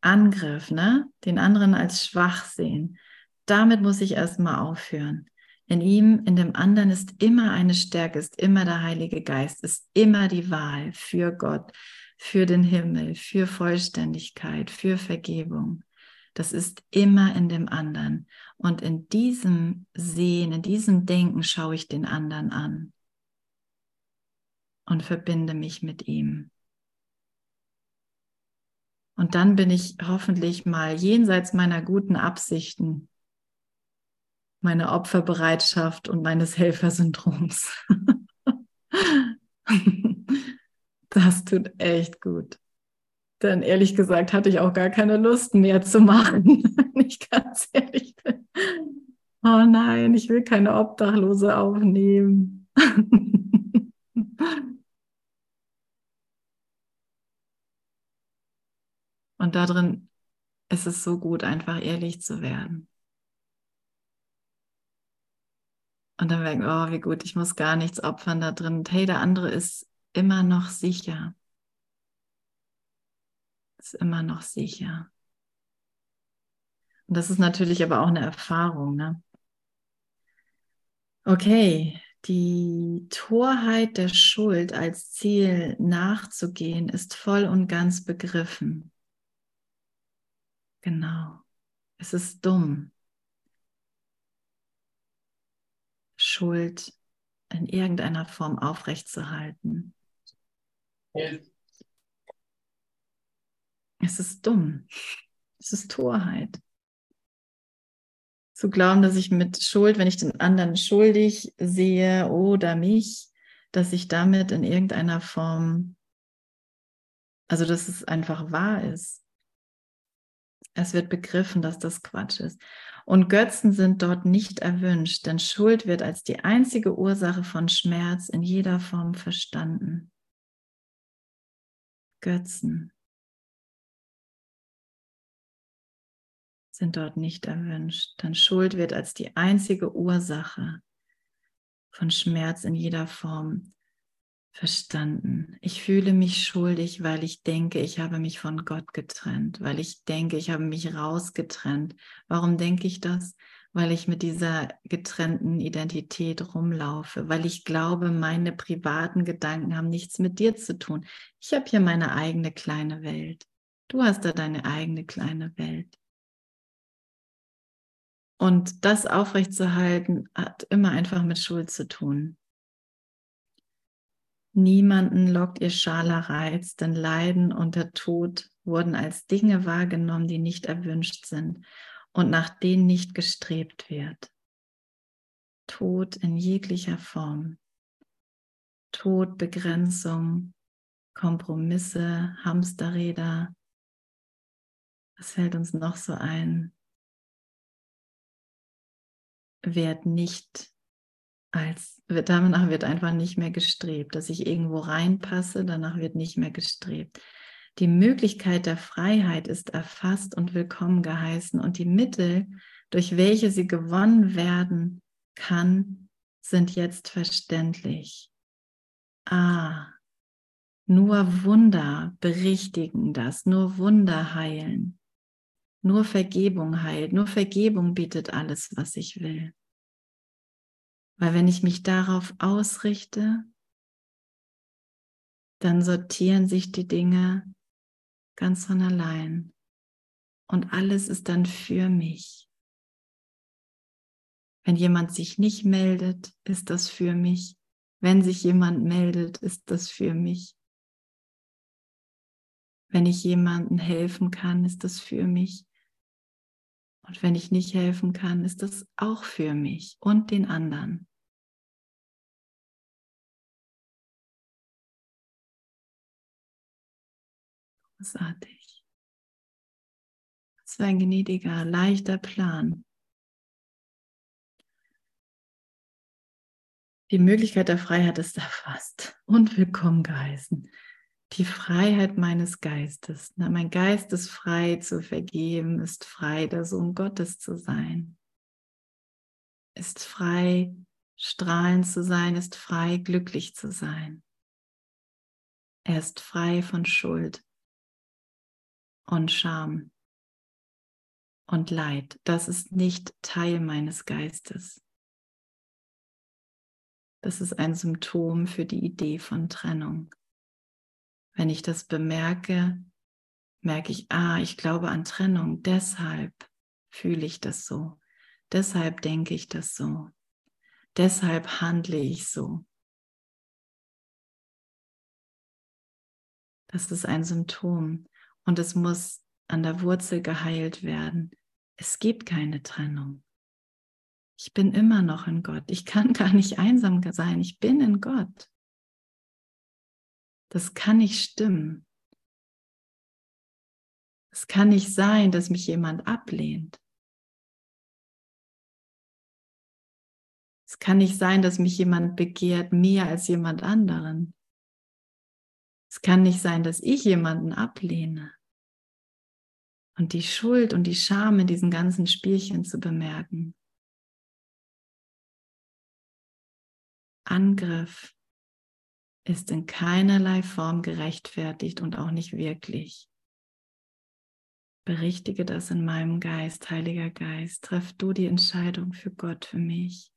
S1: Angriff, ne? Den anderen als schwach sehen. Damit muss ich erstmal aufhören. In ihm, in dem anderen ist immer eine Stärke, ist immer der Heilige Geist, ist immer die Wahl für Gott, für den Himmel, für Vollständigkeit, für Vergebung. Das ist immer in dem anderen. Und in diesem Sehen, in diesem Denken schaue ich den anderen an und verbinde mich mit ihm. Und dann bin ich hoffentlich mal jenseits meiner guten Absichten, meiner Opferbereitschaft und meines Helfersyndroms. das tut echt gut. Denn ehrlich gesagt hatte ich auch gar keine Lust mehr zu machen, wenn ich ganz ehrlich bin. Oh nein, ich will keine Obdachlose aufnehmen. Und darin ist es so gut, einfach ehrlich zu werden. Und dann merken, oh, wie gut, ich muss gar nichts opfern da drin. Hey, der andere ist immer noch sicher. Ist immer noch sicher. Und das ist natürlich aber auch eine Erfahrung. Ne? Okay, die Torheit der Schuld als Ziel nachzugehen ist voll und ganz begriffen. Genau. Es ist dumm. Schuld in irgendeiner Form aufrechtzuerhalten. Es ist dumm. Es ist Torheit. Zu glauben, dass ich mit Schuld, wenn ich den anderen schuldig sehe oder mich, dass ich damit in irgendeiner Form, also dass es einfach wahr ist. Es wird begriffen, dass das Quatsch ist. Und Götzen sind dort nicht erwünscht, denn Schuld wird als die einzige Ursache von Schmerz in jeder Form verstanden. Götzen sind dort nicht erwünscht, denn Schuld wird als die einzige Ursache von Schmerz in jeder Form verstanden. Ich fühle mich schuldig, weil ich denke, ich habe mich von Gott getrennt, weil ich denke, ich habe mich rausgetrennt. Warum denke ich das? Weil ich mit dieser getrennten Identität rumlaufe, weil ich glaube, meine privaten Gedanken haben nichts mit dir zu tun. Ich habe hier meine eigene kleine Welt. Du hast da deine eigene kleine Welt. Und das aufrechtzuerhalten hat immer einfach mit Schuld zu tun. Niemanden lockt ihr schaler Reiz, denn Leiden und der Tod wurden als Dinge wahrgenommen, die nicht erwünscht sind und nach denen nicht gestrebt wird. Tod in jeglicher Form. Tod, Begrenzung, Kompromisse, Hamsterräder. Was fällt uns noch so ein? Wird nicht als danach wird einfach nicht mehr gestrebt, dass ich irgendwo reinpasse, danach wird nicht mehr gestrebt. Die Möglichkeit der Freiheit ist erfasst und willkommen geheißen und die Mittel, durch welche sie gewonnen werden kann, sind jetzt verständlich. Ah, nur Wunder berichtigen das, nur Wunder heilen, nur Vergebung heilt, nur Vergebung bietet alles, was ich will. Weil wenn ich mich darauf ausrichte, dann sortieren sich die Dinge ganz von allein. Und alles ist dann für mich. Wenn jemand sich nicht meldet, ist das für mich. Wenn sich jemand meldet, ist das für mich. Wenn ich jemandem helfen kann, ist das für mich. Und wenn ich nicht helfen kann, ist das auch für mich und den anderen. Großartig. Das war ein gnädiger, leichter Plan. Die Möglichkeit der Freiheit ist erfasst und willkommen geheißen. Die Freiheit meines Geistes. Na, mein Geist ist frei zu vergeben, ist frei, der Sohn Gottes zu sein. Ist frei, strahlend zu sein, ist frei, glücklich zu sein. Er ist frei von Schuld und Scham und Leid. Das ist nicht Teil meines Geistes. Das ist ein Symptom für die Idee von Trennung. Wenn ich das bemerke, merke ich, ah, ich glaube an Trennung, deshalb fühle ich das so, deshalb denke ich das so, deshalb handle ich so. Das ist ein Symptom. und es muss an der Wurzel geheilt werden. Es gibt keine Trennung. Ich bin immer noch in Gott. Ich kann gar nicht einsam sein. Ich bin in Gott. Das kann nicht stimmen. Es kann nicht sein, dass mich jemand ablehnt. Es kann nicht sein, dass mich jemand begehrt mehr als jemand anderen. Es kann nicht sein, dass ich jemanden ablehne. Und die Schuld und die Scham in diesen ganzen Spielchen zu bemerken. Angriff ist in keinerlei Form gerechtfertigt und auch nicht wirklich. Berichtige das in meinem Geist, Heiliger Geist. Treff du die Entscheidung für Gott, für mich.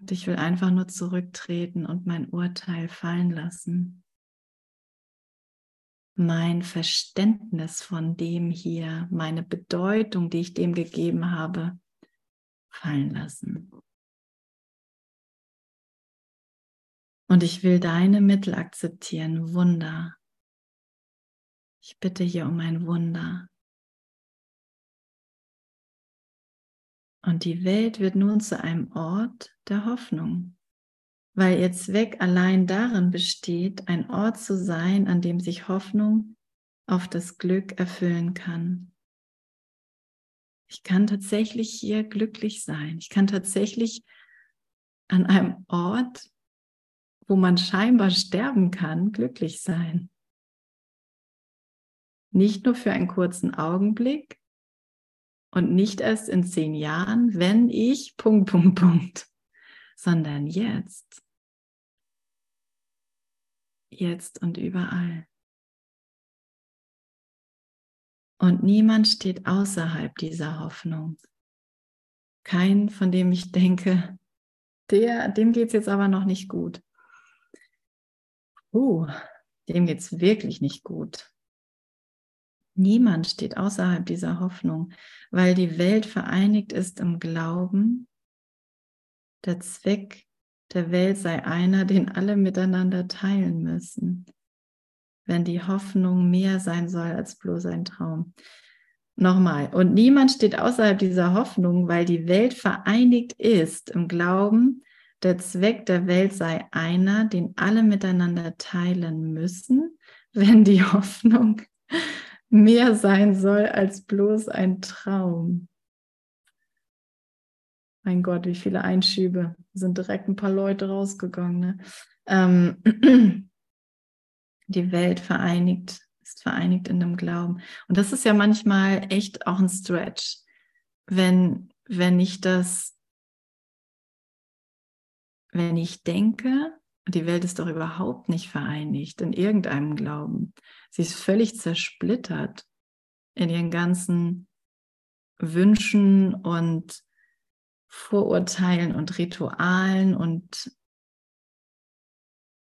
S1: Und ich will einfach nur zurücktreten und mein Urteil fallen lassen. Mein Verständnis von dem hier, meine Bedeutung, die ich dem gegeben habe, fallen lassen. Und ich will deine Mittel akzeptieren, Wunder. Ich bitte hier um ein Wunder. Und die Welt wird nun zu einem Ort der Hoffnung, weil ihr Zweck allein darin besteht, ein Ort zu sein, an dem sich Hoffnung auf das Glück erfüllen kann. Ich kann tatsächlich hier glücklich sein. Ich kann tatsächlich an einem Ort wo man scheinbar sterben kann, glücklich sein. Nicht nur für einen kurzen Augenblick und nicht erst in zehn Jahren, wenn ich Punkt, Punkt, Punkt, sondern jetzt. Jetzt und überall. Und niemand steht außerhalb dieser Hoffnung. Kein, von dem ich denke, der, dem geht es jetzt aber noch nicht gut. Uh, dem geht es wirklich nicht gut. Niemand steht außerhalb dieser Hoffnung, weil die Welt vereinigt ist im Glauben. Der Zweck der Welt sei einer, den alle miteinander teilen müssen, wenn die Hoffnung mehr sein soll als bloß ein Traum. Nochmal, und niemand steht außerhalb dieser Hoffnung, weil die Welt vereinigt ist im Glauben, der Zweck der Welt sei einer, den alle miteinander teilen müssen, wenn die Hoffnung mehr sein soll als bloß ein Traum. Mein Gott, wie viele Einschübe. Sind direkt ein paar Leute rausgegangen. Ne? Ähm, die Welt vereinigt, ist vereinigt in dem Glauben. Und das ist ja manchmal echt auch ein Stretch, wenn, wenn ich das wenn ich denke, die Welt ist doch überhaupt nicht vereinigt in irgendeinem Glauben. Sie ist völlig zersplittert in ihren ganzen Wünschen und Vorurteilen und Ritualen und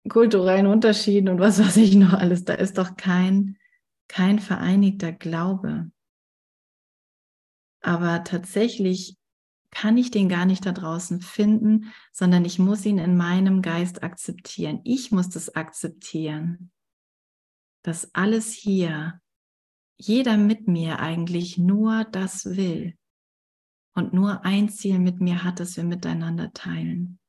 S1: kulturellen Unterschieden und was weiß ich noch alles. Da ist doch kein, kein vereinigter Glaube. Aber tatsächlich kann ich den gar nicht da draußen finden, sondern ich muss ihn in meinem Geist akzeptieren. Ich muss das akzeptieren, dass alles hier, jeder mit mir eigentlich nur das will und nur ein Ziel mit mir hat, das wir miteinander teilen.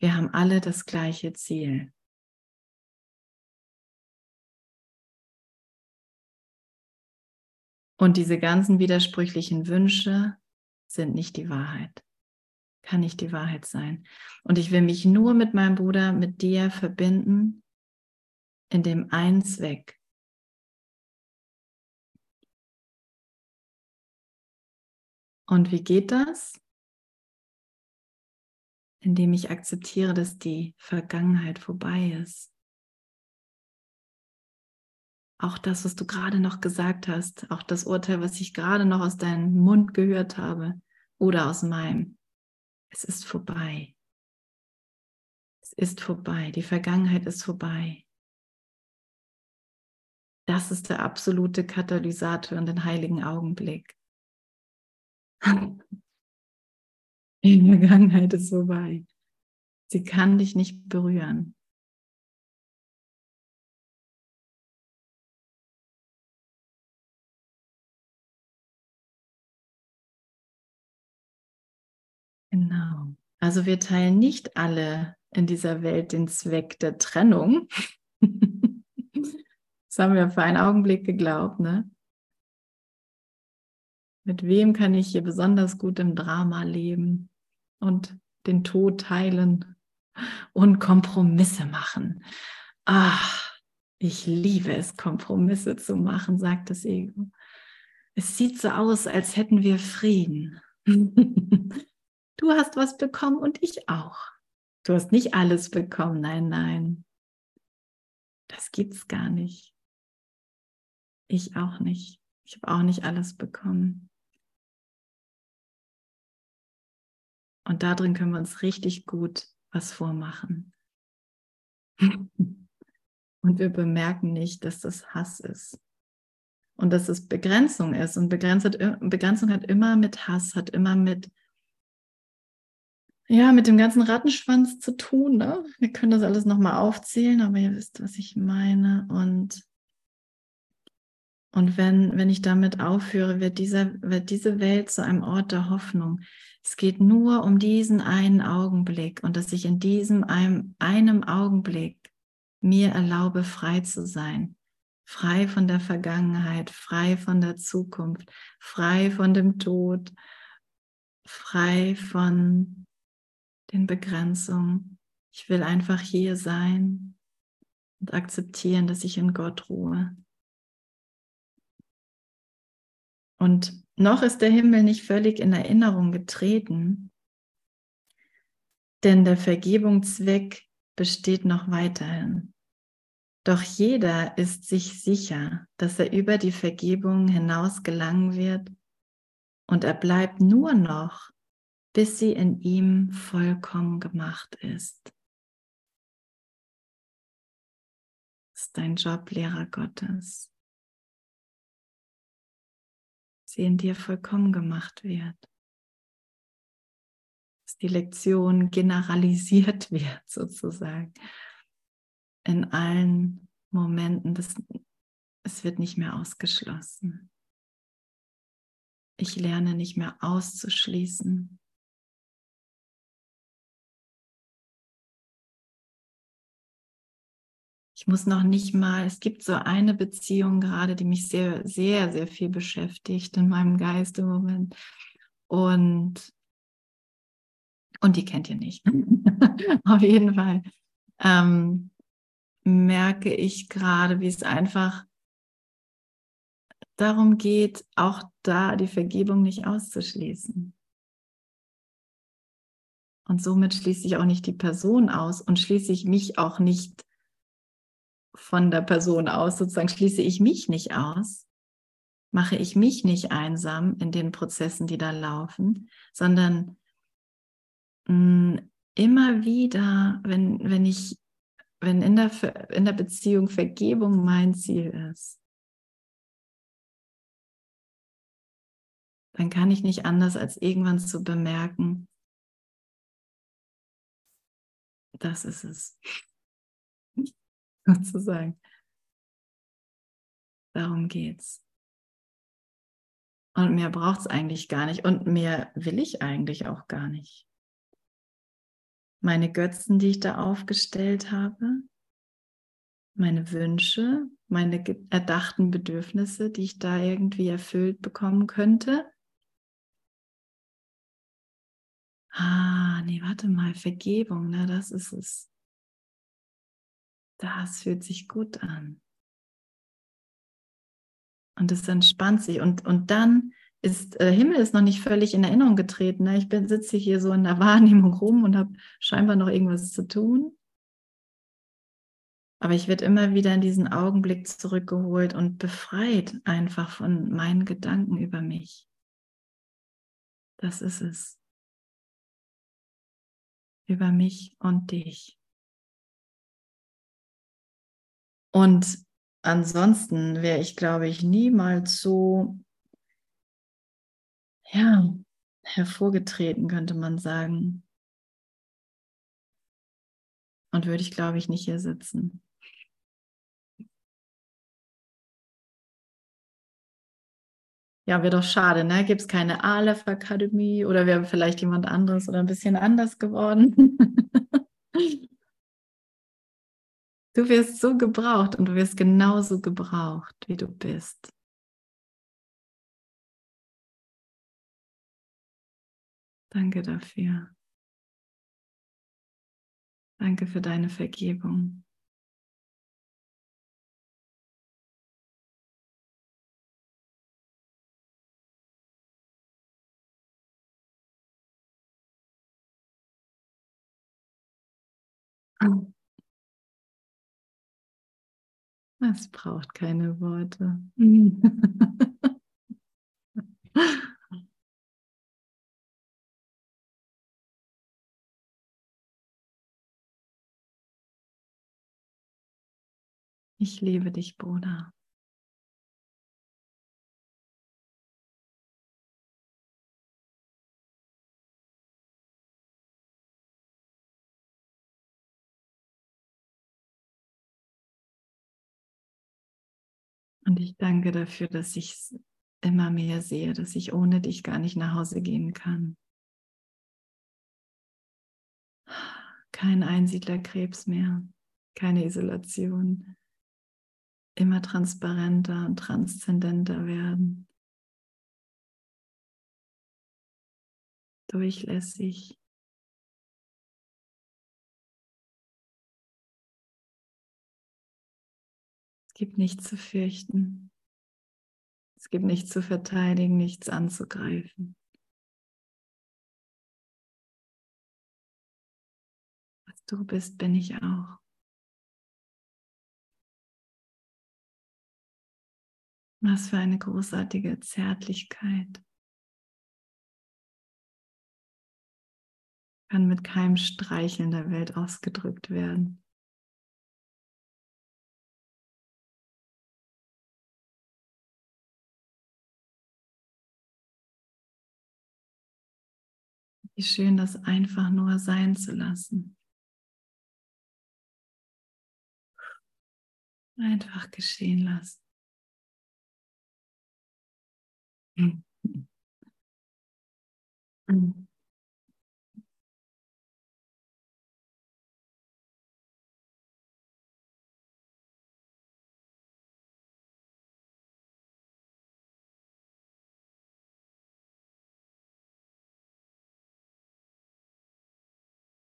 S1: Wir haben alle das gleiche Ziel. Und diese ganzen widersprüchlichen Wünsche sind nicht die Wahrheit. Kann nicht die Wahrheit sein. Und ich will mich nur mit meinem Bruder, mit dir verbinden, in dem einen Zweck. Und wie geht das? Indem ich akzeptiere, dass die Vergangenheit vorbei ist auch das, was du gerade noch gesagt hast, auch das Urteil, was ich gerade noch aus deinem Mund gehört habe oder aus meinem, es ist vorbei. Es ist vorbei. Die Vergangenheit ist vorbei. Das ist der absolute Katalysator in den heiligen Augenblick. Die Vergangenheit ist vorbei. Sie kann dich nicht berühren. Genau. Also wir teilen nicht alle in dieser Welt den Zweck der Trennung. das haben wir für einen Augenblick geglaubt, ne? Mit wem kann ich hier besonders gut im Drama leben und den Tod teilen und Kompromisse machen? Ach, ich liebe es, Kompromisse zu machen, sagt das Ego. Es sieht so aus, als hätten wir Frieden. du hast was bekommen und ich auch. Du hast nicht alles bekommen, nein, nein. Das gibt's gar nicht. Ich auch nicht. Ich habe auch nicht alles bekommen. Und darin können wir uns richtig gut was vormachen. Und wir bemerken nicht, dass das Hass ist. Und dass es Begrenzung ist. Und Begrenzung hat immer mit Hass, hat immer mit, ja, mit dem ganzen Rattenschwanz zu tun. Ne? Wir können das alles nochmal aufzählen, aber ihr wisst, was ich meine. Und, und wenn, wenn ich damit aufhöre, wird, dieser, wird diese Welt zu einem Ort der Hoffnung. Es geht nur um diesen einen Augenblick und dass ich in diesem einem, einem Augenblick mir erlaube, frei zu sein. Frei von der Vergangenheit, frei von der Zukunft, frei von dem Tod, frei von den Begrenzungen. Ich will einfach hier sein und akzeptieren, dass ich in Gott ruhe. Und noch ist der Himmel nicht völlig in Erinnerung getreten, denn der Vergebungszweck besteht noch weiterhin. Doch jeder ist sich sicher, dass er über die Vergebung hinaus gelangen wird und er bleibt nur noch, bis sie in ihm vollkommen gemacht ist. Das ist dein Job, Lehrer Gottes sie in dir vollkommen gemacht wird. Dass die Lektion generalisiert wird sozusagen in allen Momenten. Das, es wird nicht mehr ausgeschlossen. Ich lerne nicht mehr auszuschließen. Ich muss noch nicht mal, es gibt so eine Beziehung gerade, die mich sehr, sehr, sehr viel beschäftigt in meinem Geist im Moment. Und, und die kennt ihr nicht. Auf jeden Fall ähm, merke ich gerade, wie es einfach darum geht, auch da die Vergebung nicht auszuschließen. Und somit schließe ich auch nicht die Person aus und schließe ich mich auch nicht von der Person aus, sozusagen schließe ich mich nicht aus, mache ich mich nicht einsam in den Prozessen, die da laufen, sondern mh, mm, immer wieder, wenn, wenn ich, wenn in der, in der Beziehung Vergebung mein Ziel ist, dann kann ich nicht anders als irgendwann zu bemerken, das ist es. sozusagen. Darum geht's. Und mehr braucht es eigentlich gar nicht. Und mehr will ich eigentlich auch gar nicht. Meine Götzen, die ich da aufgestellt habe, meine Wünsche, meine erdachten Bedürfnisse, die ich da irgendwie erfüllt bekommen könnte. Ah, nee, warte mal, Vergebung, ne, das ist es das fühlt sich gut an. Und es entspannt sich. Und, und dann ist, der äh, Himmel ist noch nicht völlig in Erinnerung getreten. Ne? Ich bin, sitze hier so in der Wahrnehmung rum und habe scheinbar noch irgendwas zu tun. Aber ich werde immer wieder in diesen Augenblick zurückgeholt und befreit einfach von meinen Gedanken über mich. Das ist es. Über mich und dich. Und ansonsten wäre ich, glaube ich, niemals so, ja, hervorgetreten, könnte man sagen. Und würde ich, glaube ich, nicht hier sitzen. Ja, wäre doch schade, ne? Gibt es keine Aleph Akademie oder wäre vielleicht jemand anderes oder ein bisschen anders geworden? du wirst so gebraucht und du wirst genauso gebraucht, wie du bist. Danke dafür. Danke für deine Vergebung. Es braucht keine Worte. Ich liebe dich, Bruder. Und ich danke dafür, dass ich es immer mehr sehe, dass ich ohne dich gar nicht nach Hause gehen kann. Kein Einsiedlerkrebs mehr, keine Isolation. Immer transparenter und transzendenter werden. Durchlässig. Gibt nichts zu fürchten. Es gibt nichts zu verteidigen, nichts anzugreifen. Was du bist, bin ich auch. Was für eine großartige Zärtlichkeit. Kann mit keinem Streicheln der Welt ausgedrückt werden. Wie schön, das einfach nur sein zu lassen. Einfach geschehen lassen.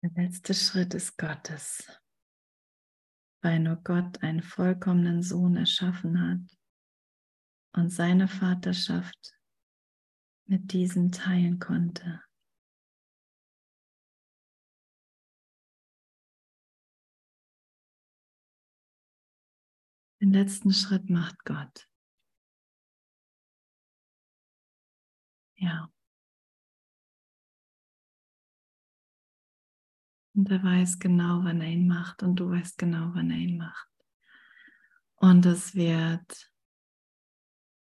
S1: Der letzte Schritt ist Gottes, weil nur Gott einen vollkommenen Sohn erschaffen hat und seine Vaterschaft mit diesem teilen konnte. Den letzten Schritt macht Gott. Ja. Und er weiß genau, wann er ihn macht und du weißt genau, wann er ihn macht. Und es wird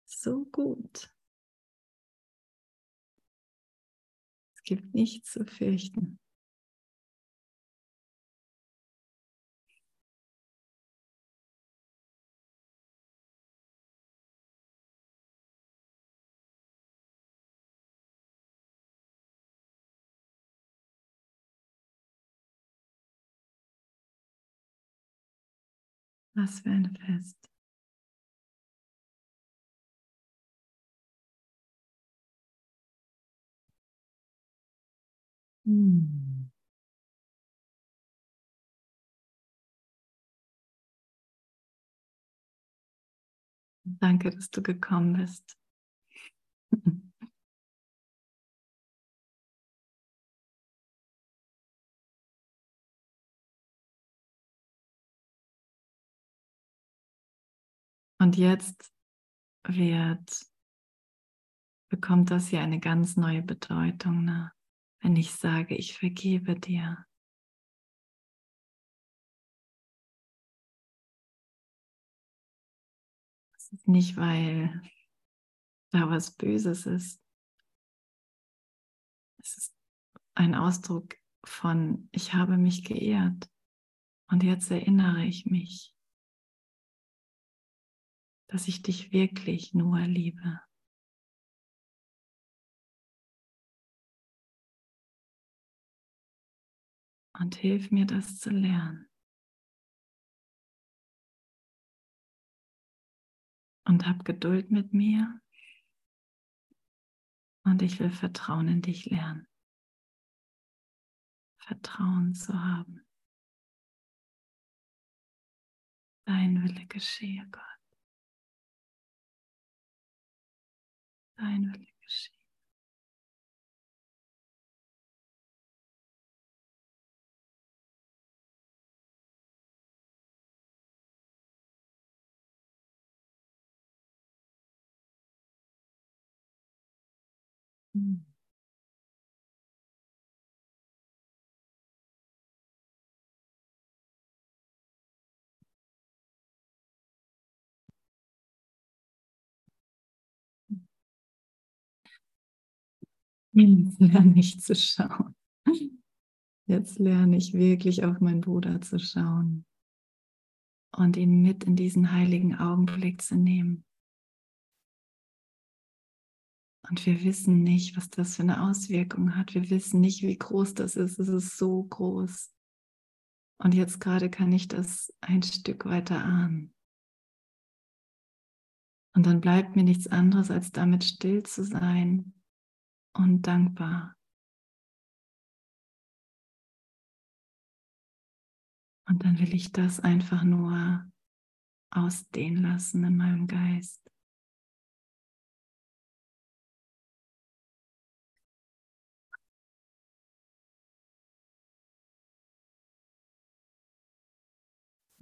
S1: so gut. Es gibt nichts zu fürchten. Was für ein Fest. Hm. Danke, dass du gekommen bist. Und jetzt wird, bekommt das hier eine ganz neue Bedeutung, ne? wenn ich sage, ich vergebe dir. Das ist nicht, weil da was Böses ist. Es ist ein Ausdruck von, ich habe mich geehrt. Und jetzt erinnere ich mich, dass ich dich wirklich nur liebe. Und hilf mir, das zu lernen. Und hab Geduld mit mir. Und ich will Vertrauen in dich lernen. Vertrauen zu haben. Dein Wille geschehe, Gott. Dein Wille geschehe. Jetzt lerne ich zu schauen. Jetzt lerne ich wirklich auf meinen Bruder zu schauen und ihn mit in diesen heiligen Augenblick zu nehmen. Und wir wissen nicht, was das für eine Auswirkung hat. Wir wissen nicht, wie groß das ist. Es ist so groß. Und jetzt gerade kann ich das ein Stück weiter ahnen. Und dann bleibt mir nichts anderes, als damit still zu sein und dankbar. Und dann will ich das einfach nur ausdehnen lassen in meinem Geist.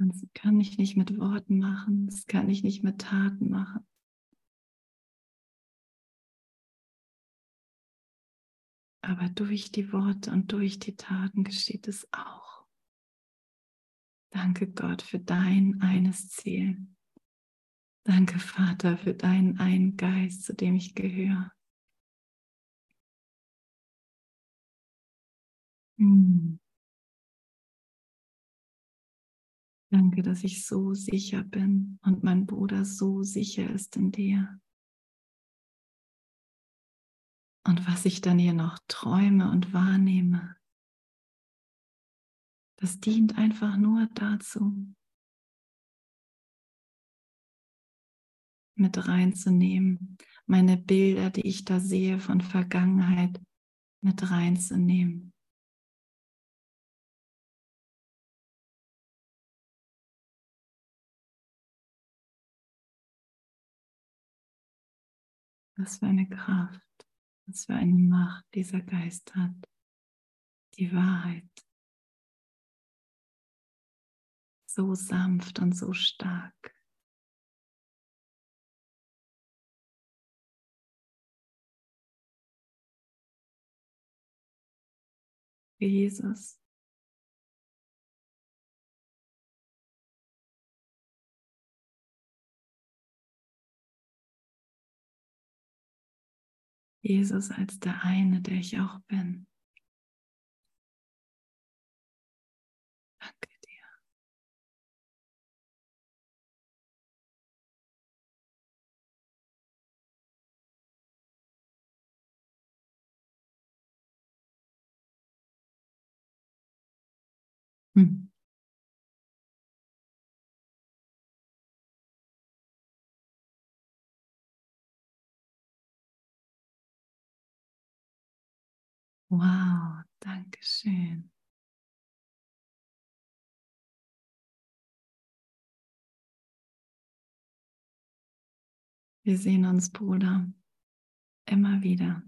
S1: Das kann ich nicht mit Worten machen, das kann ich nicht mit Taten machen. Aber durch die Worte und durch die Taten geschieht es auch. Danke Gott für dein eines Ziel. Danke Vater für deinen einen Geist, zu dem ich gehöre. Hm. Danke, dass ich so sicher bin und mein Bruder so sicher ist in dir. Und was ich dann hier noch träume und wahrnehme, das dient einfach nur dazu, mit reinzunehmen, meine Bilder, die ich da sehe von Vergangenheit, mit reinzunehmen. Was für eine Kraft. Was für eine Macht dieser Geist hat. Die Wahrheit. So sanft und so stark. Jesus. Jesus als der eine, der ich auch bin. Danke dir. Hm. Wow, danke schön. Wir sehen uns, Bruder, immer wieder.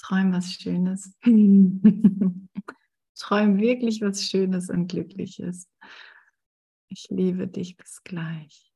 S1: Träum was Schönes. Träum wirklich was Schönes und Glückliches. Ich liebe dich bis gleich.